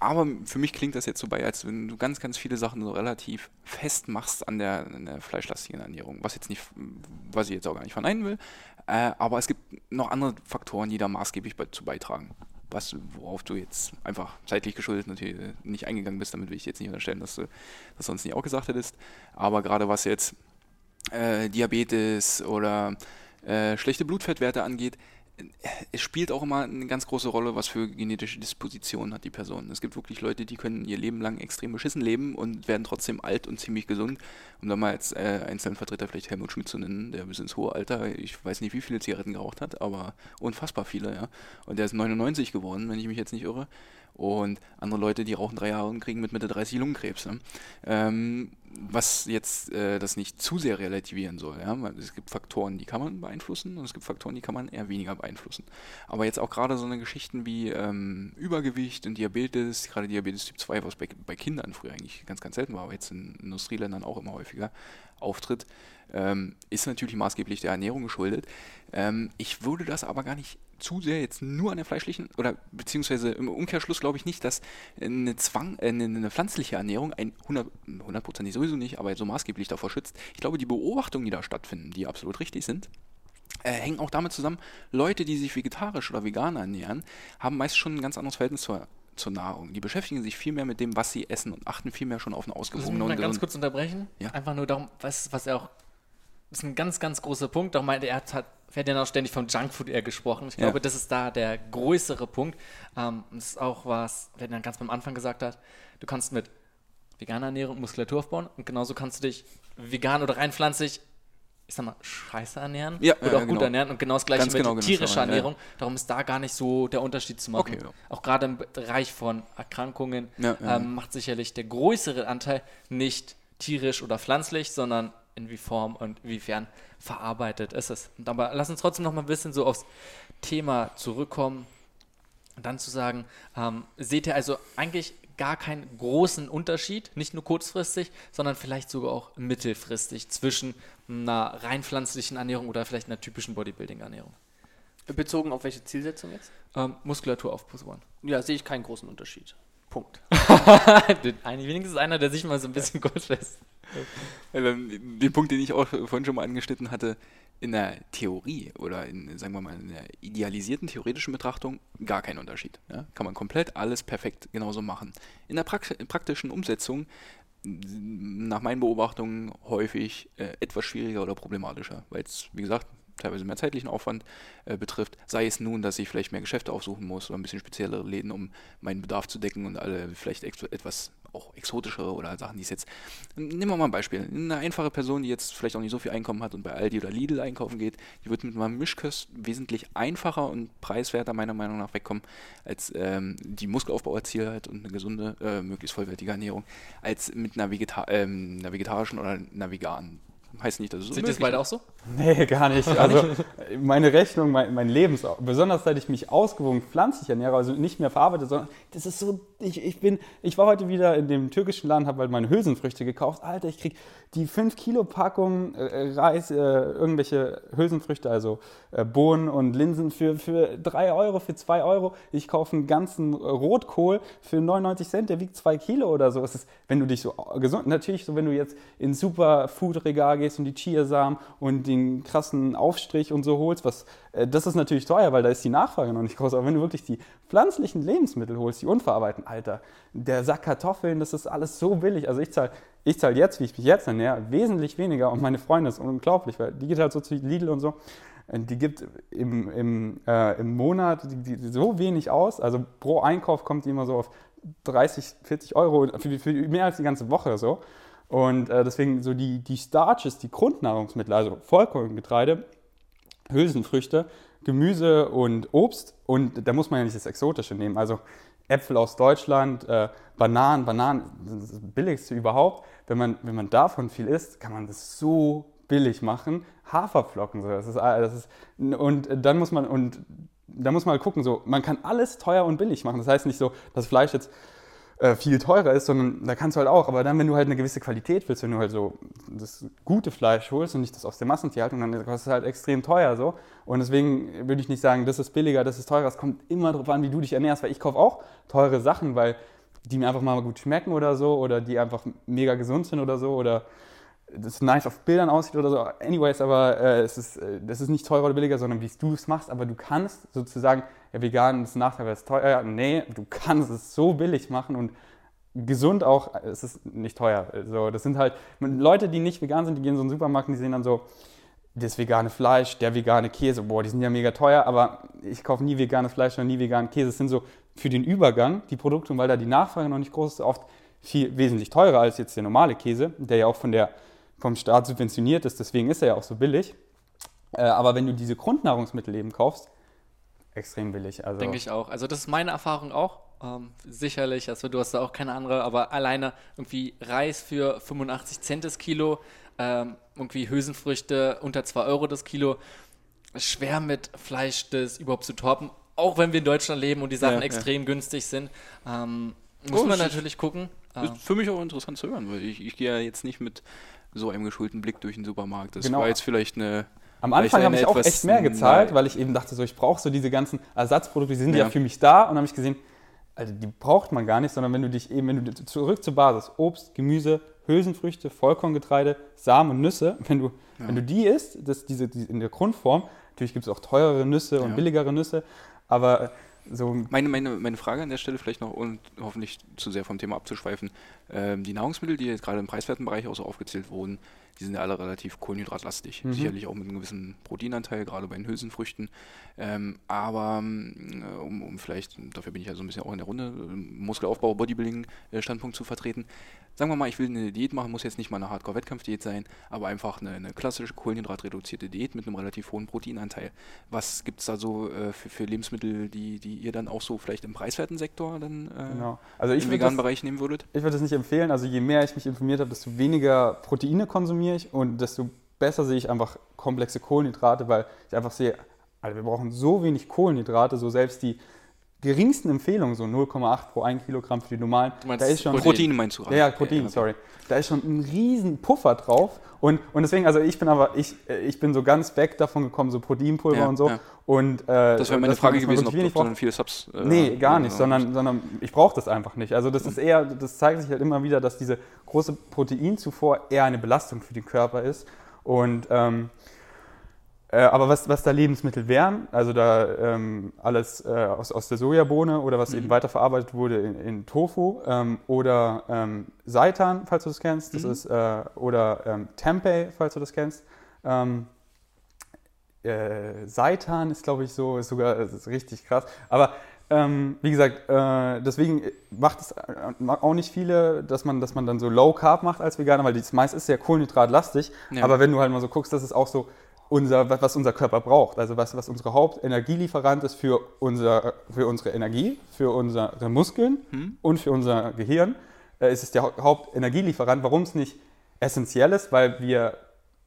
Aber für mich klingt das jetzt so bei, als wenn du ganz, ganz viele Sachen so relativ festmachst an der, an der fleischlastigen Ernährung. Was jetzt nicht, was ich jetzt auch gar nicht verneinen will. Äh, aber es gibt noch andere Faktoren, die da maßgeblich bei, zu beitragen. Was, worauf du jetzt einfach zeitlich geschuldet natürlich äh, nicht eingegangen bist, damit will ich jetzt nicht unterstellen, dass du das sonst nicht auch gesagt hättest. Aber gerade was jetzt äh, Diabetes oder äh, schlechte Blutfettwerte angeht, äh, es spielt auch immer eine ganz große Rolle, was für genetische Dispositionen hat die Person. Es gibt wirklich Leute, die können ihr Leben lang extrem beschissen leben und werden trotzdem alt und ziemlich gesund. Um da mal als äh, einzelnen Vertreter vielleicht Helmut Schmidt zu nennen, der bis ins hohe Alter, ich weiß nicht, wie viele Zigaretten geraucht hat, aber unfassbar viele, ja. Und der ist 99 geworden, wenn ich mich jetzt nicht irre. Und andere Leute, die rauchen drei Jahre und kriegen mit Mitte 30 Lungenkrebs. Ne? Ähm, was jetzt äh, das nicht zu sehr relativieren soll. Ja? Weil Es gibt Faktoren, die kann man beeinflussen und es gibt Faktoren, die kann man eher weniger beeinflussen. Aber jetzt auch gerade so eine Geschichten wie ähm, Übergewicht und Diabetes, gerade Diabetes Typ 2, was bei, bei Kindern früher eigentlich ganz, ganz selten war, aber jetzt in Industrieländern auch immer häufiger auftritt, ähm, ist natürlich maßgeblich der Ernährung geschuldet. Ähm, ich würde das aber gar nicht zu sehr jetzt nur an der fleischlichen oder beziehungsweise im Umkehrschluss glaube ich nicht, dass eine Zwang, äh, eine, pflanzliche Ernährung ein 100 hundertprozentig sowieso nicht, aber so maßgeblich davor schützt. Ich glaube, die Beobachtungen, die da stattfinden, die absolut richtig sind, äh, hängen auch damit zusammen, Leute, die sich vegetarisch oder vegan ernähren, haben meist schon ein ganz anderes Verhältnis zur, zur Nahrung. Die beschäftigen sich viel mehr mit dem, was sie essen und achten viel mehr schon auf eine ausgewogene wir und mal ganz kurz unterbrechen? Ja. Einfach nur darum, was, was er auch. Das ist ein ganz, ganz großer Punkt. Darum meinte er, hat, hatten ja auch ständig vom Junkfood eher gesprochen. Ich Ja. glaube, das ist da der größere Punkt. Ähm, das ist auch was, wer dann ganz am Anfang gesagt hat, du kannst mit veganer Ernährung Muskulatur aufbauen und genauso kannst du dich vegan oder rein pflanzlich, ich sag mal, scheiße ernähren Ja, oder ja, auch gut genau. ernähren und genau das gleiche Ganz mit genau, genau, tierischer ja, ja. Ernährung. Darum ist da gar nicht so der Unterschied zu machen. Okay, ja. Auch gerade im Bereich von Erkrankungen Ja, ja. Ähm, macht sicherlich der größere Anteil nicht tierisch oder pflanzlich, sondern in wie Form und inwiefern verarbeitet ist es. Aber lass uns trotzdem noch mal ein bisschen so aufs Thema zurückkommen und dann zu sagen, ähm, seht ihr also eigentlich gar keinen großen Unterschied, nicht nur kurzfristig, sondern vielleicht sogar auch mittelfristig zwischen einer rein pflanzlichen Ernährung oder vielleicht einer typischen Bodybuilding-Ernährung. Bezogen auf welche Zielsetzung jetzt? Ähm, Muskulatur aufbauen. Ja, sehe ich keinen großen Unterschied. Punkt. Eigentlich wenigstens einer, der sich mal so ein bisschen kurz lässt. Den Punkt, den ich auch vorhin schon mal angeschnitten hatte, in der Theorie oder in, sagen wir mal, in der idealisierten theoretischen Betrachtung gar kein Unterschied. Ja? Kann man komplett alles perfekt genauso machen. In der Prax praktischen Umsetzung nach meinen Beobachtungen häufig äh, etwas schwieriger oder problematischer, weil es, wie gesagt, teilweise mehr zeitlichen Aufwand äh, betrifft. Sei es nun, dass ich vielleicht mehr Geschäfte aufsuchen muss oder ein bisschen speziellere Läden, um meinen Bedarf zu decken und alle vielleicht etwas auch exotischere oder Sachen, die es jetzt. Nehmen wir mal ein Beispiel. Eine einfache Person, die jetzt vielleicht auch nicht so viel Einkommen hat und bei Aldi oder Lidl einkaufen geht, die wird mit einem Mischkost wesentlich einfacher und preiswerter meiner Meinung nach wegkommen, als ähm, die Muskelaufbauerziel hat und eine gesunde, äh, möglichst vollwertige Ernährung, als mit einer, Vegeta ähm, einer vegetarischen oder einer veganen heißt nicht, dass es so Sind das beide auch so? Nee, gar nicht. Also meine Rechnung, mein, mein Lebens, besonders seit ich mich ausgewogen pflanzlich ernähre, also nicht mehr verarbeite, sondern das ist so, ich, ich bin, ich war heute wieder in dem türkischen Laden, habe halt meine Hülsenfrüchte gekauft. Alter, ich krieg die 5 Kilo Packung äh, Reis, äh, irgendwelche Hülsenfrüchte, also äh, Bohnen und Linsen für, für 3 Euro, für 2 Euro. Ich kaufe einen ganzen Rotkohl für 99 Cent, der wiegt 2 Kilo oder so. Es ist, wenn du dich so gesund, natürlich so, wenn du jetzt ins Superfood-Regal gehst und die Chiasamen und den krassen Aufstrich und so holst, was, äh, das ist natürlich teuer, weil da ist die Nachfrage noch nicht groß. Aber wenn du wirklich die pflanzlichen Lebensmittel holst, die unverarbeiteten, Alter, der Sack Kartoffeln, das ist alles so billig. Also ich zahle ich zahle jetzt, wie ich mich jetzt ernähre, wesentlich weniger und meine Freundin ist unglaublich, weil die geht halt so zu Lidl und so. Die gibt im, im, äh, im Monat die, die so wenig aus, also pro Einkauf kommt die immer so auf 30, 40 Euro für, für mehr als die ganze Woche so. Und äh, deswegen so die, die Starches, die Grundnahrungsmittel, also Vollkorngetreide, Hülsenfrüchte, Gemüse und Obst. Und da muss man ja nicht das Exotische nehmen. Also Äpfel aus Deutschland, äh, Bananen, Bananen, das, das billigste überhaupt. Wenn man, wenn man davon viel isst, kann man das so billig machen. Haferflocken, so, das ist, das ist, und dann muss man, und da muss man halt gucken, so, man kann alles teuer und billig machen. Das heißt nicht so, dass Fleisch jetzt äh, viel teurer ist, sondern da kannst du halt auch. Aber dann, wenn du halt eine gewisse Qualität willst, wenn du halt so das gute Fleisch holst und nicht das aus der Massentierhaltung, dann kostet es halt extrem teuer so. Und deswegen würde ich nicht sagen, das ist billiger, das ist teurer. Es kommt immer darauf an, wie du dich ernährst, weil ich kaufe auch teure Sachen, weil die mir einfach mal gut schmecken oder so oder die einfach mega gesund sind oder so oder das nice auf Bildern aussieht oder so. Anyways, aber äh, es ist, äh, das ist nicht teurer oder billiger, sondern wie du es machst. Aber du kannst sozusagen, ja, vegan ist Nachteil, weil es teuer. Nee, du kannst es so billig machen und gesund auch, es ist nicht teuer. Also, das sind halt Leute, die nicht vegan sind, die gehen in so einen Supermarkt und die sehen dann so, das vegane Fleisch, der vegane Käse, boah, die sind ja mega teuer, aber ich kaufe nie veganes Fleisch und nie veganen Käse. Es sind so für den Übergang die Produkte, und weil da die Nachfrage noch nicht groß ist, oft viel wesentlich teurer als jetzt der normale Käse, der ja auch von der, vom Staat subventioniert ist, deswegen ist er ja auch so billig. Äh, aber wenn du diese Grundnahrungsmittel eben kaufst, extrem billig. Also Denke ich auch. Also das ist meine Erfahrung auch. Ähm, sicherlich, also du hast da auch keine andere, aber alleine irgendwie Reis für 85 Cent das Kilo, ähm, irgendwie Hülsenfrüchte unter 2 Euro das Kilo. Schwer mit Fleisch das überhaupt zu toppen, auch wenn wir in Deutschland leben und die Sachen ja, extrem ja. günstig sind. Ähm, muss oh, man natürlich gucken. Ist für mich auch interessant zu hören, weil ich, ich gehe ja jetzt nicht mit so einem geschulten Blick durch den Supermarkt. Das genau. war jetzt vielleicht eine. Am Anfang habe ich auch echt mehr gezahlt, weil ich eben dachte, so ich brauche so diese ganzen Ersatzprodukte, die sind ja, ja für mich da und dann habe ich gesehen, also die braucht man gar nicht, sondern wenn du dich eben, wenn du zurück zur Basis, Obst, Gemüse, Hülsenfrüchte, Vollkorngetreide, Samen und Nüsse, wenn du, ja. wenn du die isst, das, diese, die, in der Grundform, natürlich gibt es auch teurere Nüsse und ja. billigere Nüsse, aber so meine, meine, meine Frage an der Stelle vielleicht noch und hoffentlich zu sehr vom Thema abzuschweifen. Ähm, die Nahrungsmittel, die jetzt gerade im preiswerten Bereich auch so aufgezählt wurden, die sind ja alle relativ kohlenhydratlastig. Mhm. Sicherlich auch mit einem gewissen Proteinanteil, gerade bei den Hülsenfrüchten. Ähm, aber äh, um, um, vielleicht, dafür bin ich ja so ein bisschen auch in der Runde, Muskelaufbau, Bodybuilding-Standpunkt zu vertreten. Sagen wir mal, ich will eine Diät machen, muss jetzt nicht mal eine Hardcore-Wettkampfdiät sein, aber einfach eine, eine klassische kohlenhydratreduzierte Diät mit einem relativ hohen Proteinanteil. Was gibt es da so äh, für, für, Lebensmittel, die, die ihr dann auch so vielleicht im preiswerten Sektor dann äh, genau. also im veganen das, Bereich nehmen würdet? Ich würde das nicht empfehlen. Also je mehr ich mich informiert habe, desto weniger Proteine konsumiere ich und desto besser sehe ich einfach komplexe Kohlenhydrate, weil ich einfach sehe, also wir brauchen so wenig Kohlenhydrate, so selbst die geringsten Empfehlungen, so 0,8 pro 1 Kilogramm für die normalen. Du meinst da ist schon Protein meinst du? Ja, ja Protein, ja, sorry. Da ist schon ein riesen Puffer drauf. Und, und deswegen, also ich bin aber, ich, ich bin so ganz weg davon gekommen, so Proteinpulver ja, und so. Und, äh, das wäre meine Frage gewesen, ob, ob du dann viele Subs... Äh, nee, gar nicht, sondern, sondern ich brauche das einfach nicht. Also das ist eher, das zeigt sich halt immer wieder, dass diese große Proteinzufuhr eher eine Belastung für den Körper ist. Und ähm, Äh, aber was, was da Lebensmittel wären, also da ähm, alles äh, aus, aus der Sojabohne oder was Mhm. eben weiterverarbeitet wurde in, in Tofu ähm, oder ähm, Seitan, falls du das kennst, das Mhm. ist, äh, oder ähm, Tempeh, falls du das kennst. Ähm, äh, Seitan ist, glaube ich, so, ist sogar ist richtig krass. Aber ähm, wie gesagt, äh, deswegen macht es äh, auch nicht viele, dass man, dass man dann so Low Carb macht als Veganer, weil das meist ist sehr kohlenhydratlastig. Ja. Aber wenn du halt mal so guckst, das ist auch so unser, was unser Körper braucht. Also was, was unsere Hauptenergielieferant ist für, unser, für unsere Energie, für unsere Muskeln Hm? und für unser Gehirn. Äh, ist es der Hau- Hauptenergielieferant. Warum es nicht essentiell ist, weil wir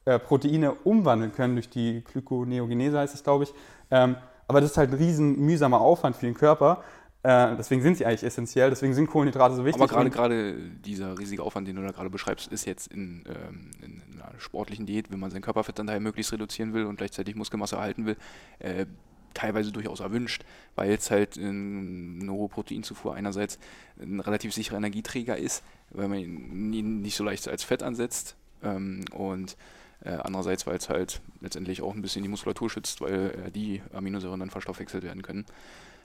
äh, Proteine umwandeln können durch die Glyconeogenese, heißt es, glaube ich. Ähm, aber das ist halt ein riesen mühsamer Aufwand für den Körper. Äh, deswegen sind sie eigentlich essentiell, deswegen sind Kohlenhydrate so wichtig. Aber gerade dieser riesige Aufwand, den du da gerade beschreibst, ist jetzt in, ähm, in einer sportlichen Diät, wenn man seinen Körperfettanteil möglichst reduzieren will und gleichzeitig Muskelmasse erhalten will, äh, teilweise durchaus erwünscht, weil es halt ähm, eine hohe Proteinzufuhr einerseits ein relativ sicherer Energieträger ist, weil man ihn nicht so leicht als Fett ansetzt ähm, und äh, andererseits, weil es halt letztendlich auch ein bisschen die Muskulatur schützt, weil äh, die Aminosäuren dann verstoffwechselt werden können.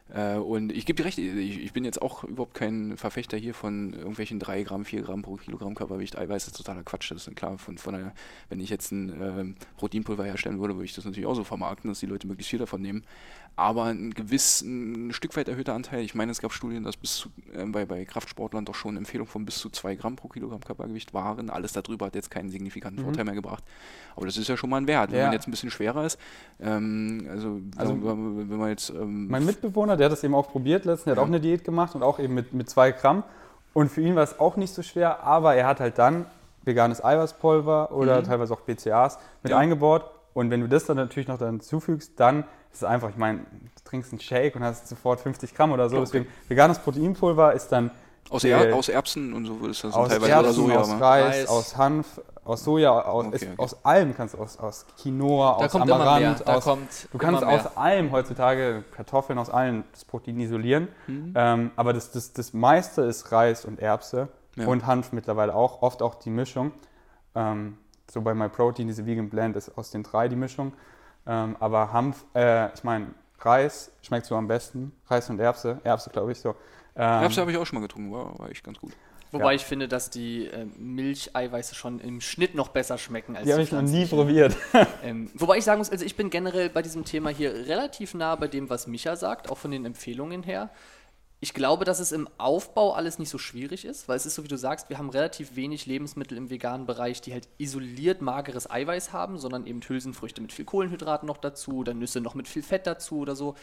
Äh, und ich gebe dir recht, ich, ich bin jetzt auch überhaupt kein Verfechter hier von irgendwelchen 3 Gramm, 4 Gramm pro Kilogramm Körpergewicht Eiweiß. Ist totaler Quatsch. Das ist klar, von, von einer, wenn ich jetzt ein ähm, Proteinpulver herstellen würde, würde ich das natürlich auch so vermarkten, dass die Leute möglichst viel davon nehmen. Aber ein gewiss, ein Stück weit erhöhter Anteil, ich meine, es gab Studien, dass bis zu, äh, bei, bei Kraftsportlern doch schon Empfehlungen von bis zu 2 Gramm pro Kilogramm Körpergewicht waren. Alles darüber hat jetzt keinen signifikanten Mhm. Vorteil mehr gebracht. Aber das ist ja schon mal ein Wert. Wenn Ja. man jetzt ein bisschen schwerer ist, ähm, also, Also, wenn, wenn man jetzt ähm, Mein Mitbewohner, der hat das eben auch probiert letztens, der hat Ja. auch eine Diät gemacht und auch eben mit, mit zwei Gramm. Und für ihn war es auch nicht so schwer, aber er hat halt dann veganes Eiweißpulver oder Mhm. teilweise auch BCAAs mit Ja. eingebaut. Und wenn du das dann natürlich noch dann zufügst, dann ist es einfach, ich meine, du trinkst einen Shake und hast sofort 50 Gramm oder so. Okay. Deswegen, veganes Proteinpulver ist dann Aus, Äh, er aus Erbsen und so ist das dann aus teilweise Erbsen, oder Soja. aus ne? Reis, Reis. aus Hanf, aus Soja, aus, Okay, okay. aus allem kannst du, aus, aus Quinoa, Da aus kommt immer mehr. Amaranth, Da aus kommt Du kannst immer mehr. aus allem heutzutage, Kartoffeln aus allem, das Protein isolieren. Mhm. Ähm, aber das, das, das meiste ist Reis und Erbse Ja. und Hanf mittlerweile auch, oft auch die Mischung. Ähm, so bei MyProtein, diese Vegan Blend ist aus den drei die Mischung. Ähm, aber Hanf, äh, ich meine, Reis schmeckt so am besten. Reis und Erbse, Erbse glaube ich so. Ähm, Erbse habe ich auch schon mal getrunken, war, war echt ganz gut. Wobei Ja. ich finde, dass die ähm, Milcheiweiße schon im Schnitt noch besser schmecken als die habe ich noch nie probiert. Ähm, wobei ich sagen muss, also ich bin generell bei diesem Thema hier relativ nah bei dem, was Micha sagt, auch von den Empfehlungen her. Ich glaube, dass es im Aufbau alles nicht so schwierig ist, weil es ist so, wie du sagst, wir haben relativ wenig Lebensmittel im veganen Bereich, die halt isoliert mageres Eiweiß haben, sondern eben Hülsenfrüchte mit viel Kohlenhydraten noch dazu, dann Nüsse noch mit viel Fett dazu oder so.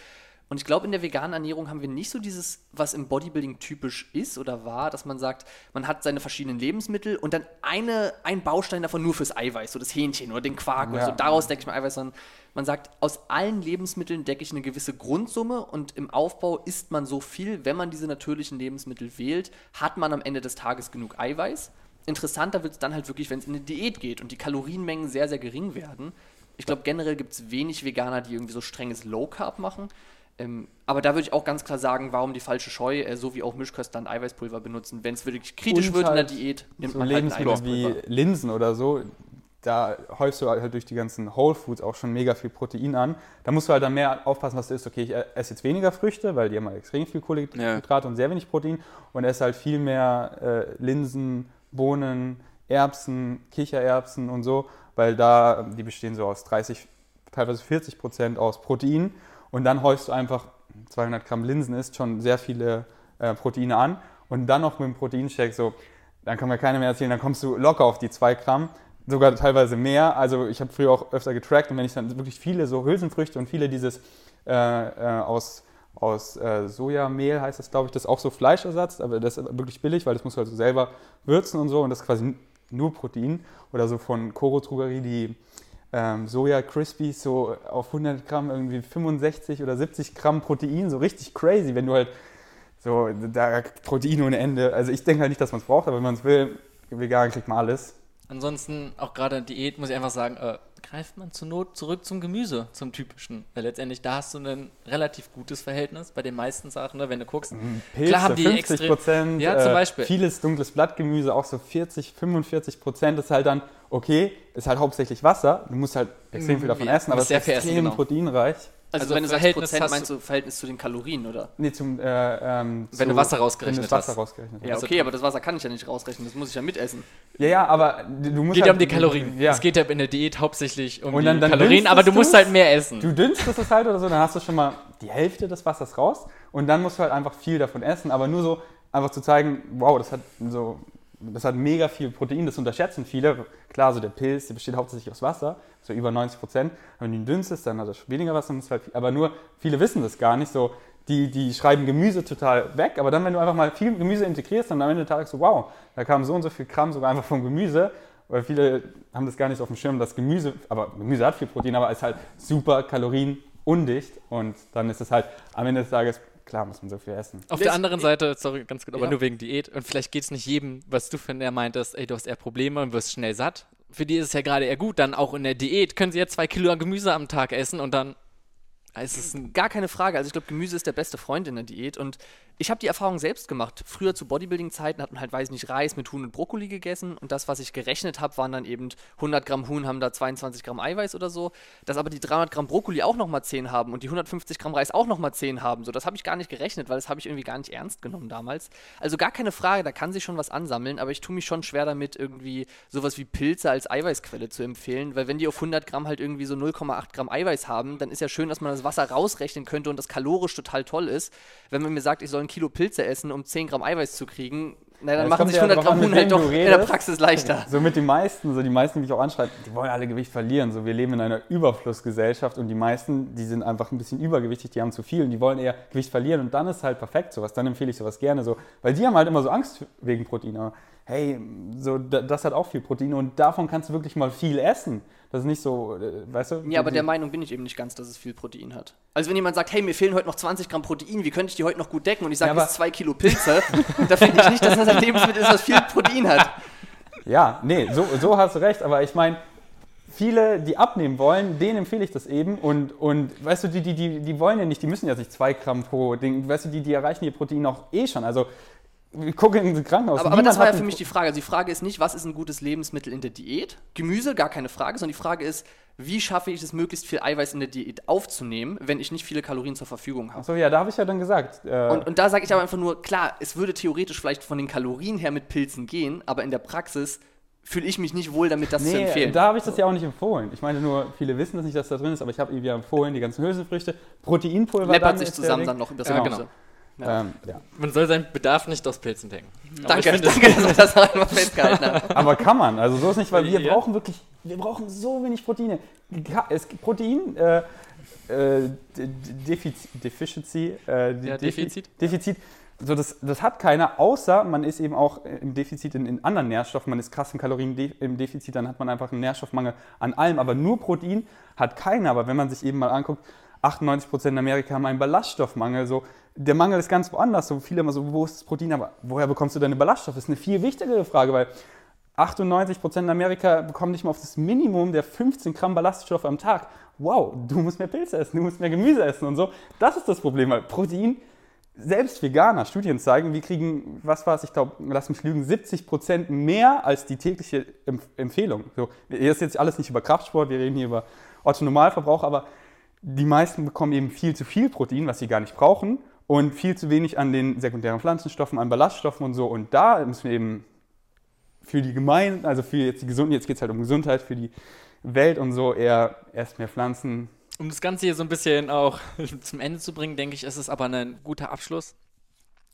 Und ich glaube, in der veganen Ernährung haben wir nicht so dieses, was im Bodybuilding typisch ist oder war, dass man sagt, man hat seine verschiedenen Lebensmittel und dann eine, ein Baustein davon nur fürs Eiweiß, so das Hähnchen oder den Quark oder Ja. so, daraus decke ich mein Eiweiß, sondern man sagt, aus allen Lebensmitteln decke ich eine gewisse Grundsumme und im Aufbau isst man so viel, wenn man diese natürlichen Lebensmittel wählt, hat man am Ende des Tages genug Eiweiß. Interessanter wird es dann halt wirklich, wenn es in eine Diät geht und die Kalorienmengen sehr, sehr gering werden. Ich glaube, generell gibt es wenig Veganer, die irgendwie so strenges Low Carb machen. Ähm, aber da würde ich auch ganz klar sagen, warum die falsche Scheu, äh, so wie auch Mischköstler ein Eiweißpulver benutzen. Wenn es wirklich kritisch Und wird in der halt Diät, nimmt so man halt Lebensmittel wie. Linsen oder so, da häufst du halt durch die ganzen Whole Foods auch schon mega viel Protein an. Da musst du halt dann mehr aufpassen, was du isst. Okay, ich esse jetzt weniger Früchte, weil die haben halt extrem viel Kohlenhydrate und sehr wenig Protein und esse halt viel mehr äh, Linsen, Bohnen, Erbsen, Kichererbsen und so, weil da, die bestehen so aus 30, teilweise 40 Prozent aus Protein und dann häufst du einfach 200 Gramm Linsen isst schon sehr viele äh, Proteine an und dann noch mit dem Proteinshake so, dann kann mir keiner mehr erzählen, dann kommst du locker auf die 2 Gramm, sogar teilweise mehr. Also ich habe früher auch öfter getrackt und wenn ich dann wirklich viele so Hülsenfrüchte und viele dieses äh, äh, aus, aus äh, Sojamehl heißt das, glaube ich, das ist auch so Fleischersatz, aber das ist wirklich billig, weil das musst du also selber würzen und so und das ist quasi nur Protein. Oder so von Koro Drogerie die ähm, Soja Crispies so auf 100 Gramm irgendwie 65 oder 70 Gramm Protein, so richtig crazy, wenn du halt so da Protein ohne Ende. Also ich denke halt nicht, dass man es braucht, aber wenn man es will, vegan kriegt man alles. Ansonsten, auch gerade Diät, muss ich einfach sagen, äh, greift man zur Not zurück zum Gemüse, zum typischen. Weil letztendlich da hast du ein relativ gutes Verhältnis bei den meisten Sachen, ne? wenn du guckst. Pilze, Klar haben die 50 extrem- Prozent, Ja, zum äh, Beispiel. vieles dunkles Blattgemüse, auch so 40, 45 Prozent ist halt dann, okay, ist halt hauptsächlich Wasser, du musst halt extrem viel davon essen, aber es ist extrem genau. proteinreich. Also, Also wenn du sagst Verhältnis Prozent, hast meinst du- Verhältnis zu den Kalorien, oder? Nee, zum, äh, ähm, Wenn du Wasser wenn rausgerechnet Wasser hast. rausgerechnet. Ja, okay, aber das Wasser kann ich ja nicht rausrechnen, das muss ich ja mitessen. Ja, ja, aber du musst Geht ja halt, um die Kalorien. Ja. Es geht ja in der Diät hauptsächlich um Und die dann- dann Kalorien, aber du musst halt mehr essen. Du dünstest es halt oder so, dann hast du schon mal die Hälfte des Wassers raus und dann musst du halt einfach viel davon essen, aber nur so einfach zu zeigen, wow, das hat so, das hat mega viel Protein, das unterschätzen viele. Klar, so der Pilz, der besteht hauptsächlich aus Wasser, so über 90 Prozent. Wenn du ihn dünstest, dann hat er weniger Wasser, halt, aber nur viele wissen das gar nicht so. Die, die schreiben Gemüse total weg, aber dann, wenn du einfach mal viel Gemüse integrierst, dann am Ende des Tages so, wow, da kam so und so viel Gramm sogar einfach vom Gemüse, weil viele haben das gar nicht auf dem Schirm, dass Gemüse, aber Gemüse hat viel Protein, aber ist halt super kalorienundicht und dann ist es halt am Ende des Tages, klar muss man so viel essen. Auf Letzt- der anderen Seite, sorry, ganz gut, aber Ja. nur wegen Diät. Und vielleicht geht es nicht jedem, was du von der meintest, ey, du hast eher Probleme und wirst schnell satt. Für die ist es ja gerade eher gut, dann auch in der Diät können sie ja zwei Kilo Gemüse am Tag essen und dann es ein Gar keine Frage. Also ich glaube, Gemüse ist der beste Freund in der Diät. Und ich habe die Erfahrung selbst gemacht. Früher zu Bodybuilding-Zeiten hat man halt, weiß nicht, Reis mit Huhn und Brokkoli gegessen. Und das, was ich gerechnet habe, waren dann eben 100 Gramm Huhn haben da 22 Gramm Eiweiß oder so. Dass aber die 300 Gramm Brokkoli auch nochmal 10 haben und die 150 Gramm Reis auch nochmal 10 haben. So, das habe ich gar nicht gerechnet, weil das habe ich irgendwie gar nicht ernst genommen damals. Also gar keine Frage, da kann sich schon was ansammeln. Aber ich tue mich schon schwer damit, irgendwie sowas wie Pilze als Eiweißquelle zu empfehlen. Weil wenn die auf 100 Gramm halt irgendwie so 0,8 Gramm Eiweiß haben, dann ist ja schön, dass man das Wasser rausrechnen könnte und das kalorisch total toll ist. Wenn man mir sagt, ich soll ein Kilo Pilze essen, um 10 Gramm Eiweiß zu kriegen, na, Ja, dann es machen sich ja 100 drauf Gramm Huhn halt doch du in der redest. Praxis leichter. So mit den meisten, so die meisten, die mich auch anschreiben, die wollen alle Gewicht verlieren. So wir leben in einer Überflussgesellschaft und die meisten, die sind einfach ein bisschen übergewichtig, die haben zu viel und die wollen eher Gewicht verlieren und dann ist halt perfekt sowas. Dann empfehle ich sowas gerne so, weil die haben halt immer so Angst wegen Protein. Aber hey, so da- das hat auch viel Protein und davon kannst du wirklich mal viel essen. Das ist nicht so, äh, weißt du? Ja, aber der Meinung bin ich eben nicht ganz, dass es viel Protein hat. Also wenn jemand sagt, hey, mir fehlen heute noch 20 Gramm Protein, wie könnte ich die heute noch gut decken? Und ich sage, Ja, zwei Kilo Pilze, da finde ich nicht, dass das ein Lebensmittel ist, was viel Protein hat. Ja, nee, so, so hast du recht, aber ich meine, viele, die abnehmen wollen, denen empfehle ich das eben und, und weißt du, die, die, die, die wollen ja nicht, die müssen ja sich zwei Gramm pro Ding, weißt du, die, die erreichen ihr Protein auch eh schon, also guck in das Krankenhaus. Aber, aber das war ja für mich die Frage. Also die Frage ist nicht, was ist ein gutes Lebensmittel in der Diät? Gemüse, gar keine Frage, sondern die Frage ist, wie schaffe ich es, möglichst viel Eiweiß in der Diät aufzunehmen, wenn ich nicht viele Kalorien zur Verfügung habe? Achso, ja, da habe ich ja dann gesagt. Äh, Und, und da sage ich aber einfach nur, klar, es würde theoretisch vielleicht von den Kalorien her mit Pilzen gehen, aber in der Praxis fühle ich mich nicht wohl damit, das zu nee, empfehlen. da habe ich das ja auch nicht empfohlen. Ich meine nur, viele wissen das nicht, dass da drin ist, aber ich habe irgendwie empfohlen, die ganzen Hülsenfrüchte, Proteinpulver. Läppert dann sich zusammen dann noch übers Ja, Gemüse. Genau. Ähm, ja. Man soll seinen Bedarf nicht aus Pilzen decken. Aber Danke, ich finde danke, dass wir das einmal festgehalten haben. Aber kann man, also so ist nicht, weil wir Ja. brauchen wirklich, wir brauchen so wenig Proteine. Es gibt Protein, äh, äh, De- De- Defiz Deficiency, äh, Ja, Defi- Defizit. Defizit. So, das, das hat keiner, außer man ist eben auch im Defizit in, in anderen Nährstoffen, man ist krass im Kalorien im Defizit, dann hat man einfach einen Nährstoffmangel an allem. Aber nur Protein hat keiner. Aber wenn man sich eben mal anguckt, 98% in Amerika haben einen Ballaststoffmangel. So, der Mangel ist ganz woanders. So viele immer so, wo ist das Protein? Aber woher bekommst du deine Ballaststoffe? Das ist eine viel wichtigere Frage, weil 98% in Amerika bekommen nicht mal auf das Minimum der 15 Gramm Ballaststoffe am Tag. Wow, du musst mehr Pilze essen, du musst mehr Gemüse essen und so. Das ist das Problem, weil Protein, selbst Veganer, Studien zeigen, wir kriegen, was war es, ich glaube, lass mich lügen, 70% mehr als die tägliche Empf Empfehlung. So, hier ist jetzt alles nicht über Kraftsport, wir reden hier über Otto Normalverbrauch, aber die meisten bekommen eben viel zu viel Protein, was sie gar nicht brauchen und viel zu wenig an den sekundären Pflanzenstoffen, an Ballaststoffen und so. Und da müssen wir eben für die Gemeinde, also für jetzt die Gesundheit, jetzt geht es halt um Gesundheit, für die Welt und so eher erst mehr Pflanzen. Um das Ganze hier so ein bisschen auch zum Ende zu bringen, denke ich, ist es aber ein guter Abschluss.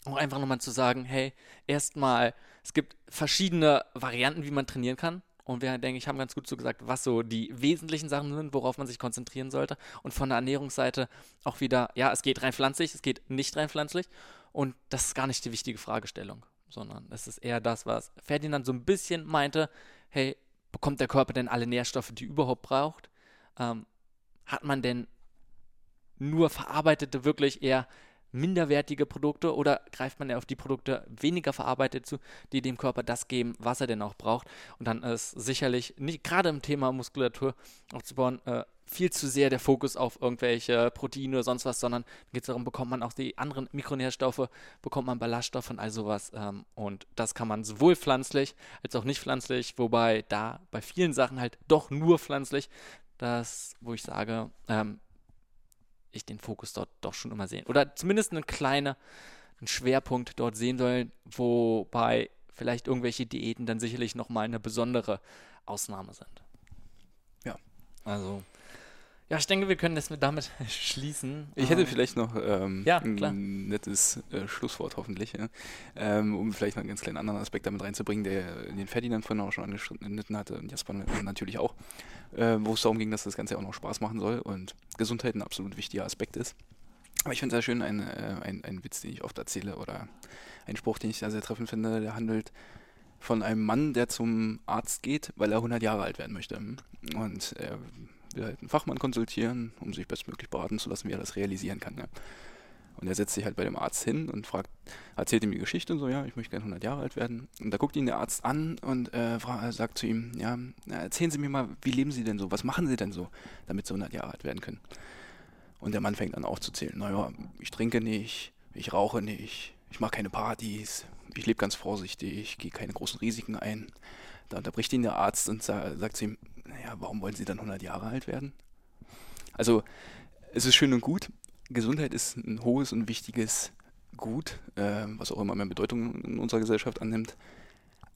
Auch einfach nochmal zu sagen, hey, erstmal, es gibt verschiedene Varianten, wie man trainieren kann. Und wir, denke ich, haben ganz gut so gesagt, was so die wesentlichen Sachen sind, worauf man sich konzentrieren sollte. Und von der Ernährungsseite auch wieder, ja, es geht rein pflanzlich, es geht nicht rein pflanzlich. Und das ist gar nicht die wichtige Fragestellung, sondern es ist eher das, was Ferdinand so ein bisschen meinte, hey, bekommt der Körper denn alle Nährstoffe, die er überhaupt braucht? Ähm, hat man denn nur verarbeitete, wirklich eher minderwertige Produkte oder greift man eher auf die Produkte weniger verarbeitet zu, die dem Körper das geben, was er denn auch braucht. Und dann ist sicherlich, nicht gerade im Thema Muskulatur aufzubauen, äh, viel zu sehr der Fokus auf irgendwelche Proteine oder sonst was, sondern geht es darum, bekommt man auch die anderen Mikronährstoffe, bekommt man Ballaststoffe und all sowas. Ähm, und das kann man sowohl pflanzlich als auch nicht pflanzlich, wobei da bei vielen Sachen halt doch nur pflanzlich, das, wo ich sage, ähm, ich den Fokus dort doch schon immer sehen. Oder zumindest einen kleinen einen Schwerpunkt dort sehen soll, wobei vielleicht irgendwelche Diäten dann sicherlich nochmal eine besondere Ausnahme sind. Ja. Also ja, ich denke, wir können das mit damit schließen. Ich hätte ähm, vielleicht noch ähm, ja, ein nettes äh, Schlusswort hoffentlich, ja? ähm, um vielleicht noch einen ganz kleinen anderen Aspekt damit reinzubringen, der den Ferdinand vorhin auch schon angeschnitten hatte und Jasper natürlich auch, äh, wo es darum ging, dass das Ganze auch noch Spaß machen soll und Gesundheit ein absolut wichtiger Aspekt ist. Aber ich finde es sehr schön, ein, äh, ein, ein Witz, den ich oft erzähle oder ein Spruch, den ich sehr, sehr treffend finde, der handelt von einem Mann, der zum Arzt geht, weil er 100 Jahre alt werden möchte. Und er will halt einen Fachmann konsultieren, um sich bestmöglich beraten zu lassen, wie er das realisieren kann. Ja. Und er setzt sich halt bei dem Arzt hin und fragt, erzählt ihm die Geschichte und so, ja, ich möchte gerne 100 Jahre alt werden. Und da guckt ihn der Arzt an und äh, sagt zu ihm, ja, erzählen Sie mir mal, wie leben Sie denn so? Was machen Sie denn so, damit Sie 100 Jahre alt werden können? Und der Mann fängt dann aufzuzählen, naja, ich trinke nicht, ich rauche nicht, ich mache keine Partys, ich lebe ganz vorsichtig, ich gehe keine großen Risiken ein. Da unterbricht ihn der Arzt und sagt zu ihm, naja, warum wollen Sie dann 100 Jahre alt werden? Also, es ist schön und gut. Gesundheit ist ein hohes und wichtiges Gut, äh, was auch immer mehr Bedeutung in unserer Gesellschaft annimmt.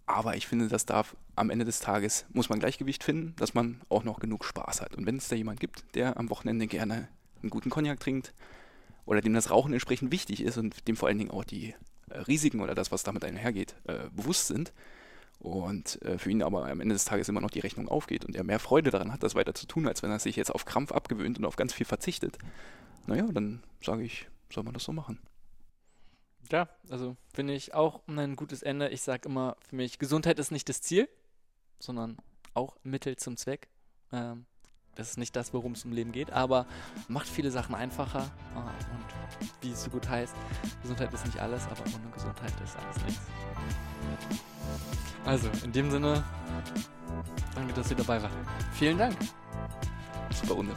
Aber ich finde, das darf am Ende des Tages, muss man Gleichgewicht finden, dass man auch noch genug Spaß hat. Und wenn es da jemand gibt, der am Wochenende gerne einen guten Cognac trinkt oder dem das Rauchen entsprechend wichtig ist und dem vor allen Dingen auch die äh, Risiken oder das, was damit einhergeht, äh, bewusst sind, und äh, für ihn aber am Ende des Tages immer noch die Rechnung aufgeht und er mehr Freude daran hat, das weiter zu tun, als wenn er sich jetzt auf Krampf abgewöhnt und auf ganz viel verzichtet, naja, dann sage ich, soll man das so machen. Ja, also finde ich auch ein gutes Ende. Ich sage immer für mich, Gesundheit ist nicht das Ziel, sondern auch Mittel zum Zweck. Ähm, das ist nicht das, worum es im Leben geht, aber macht viele Sachen einfacher. Äh, und wie es so gut heißt, Gesundheit ist nicht alles, aber ohne Gesundheit ist alles nichts. Also, in dem Sinne, danke, dass ihr dabei wart. Vielen Dank. Super Runde.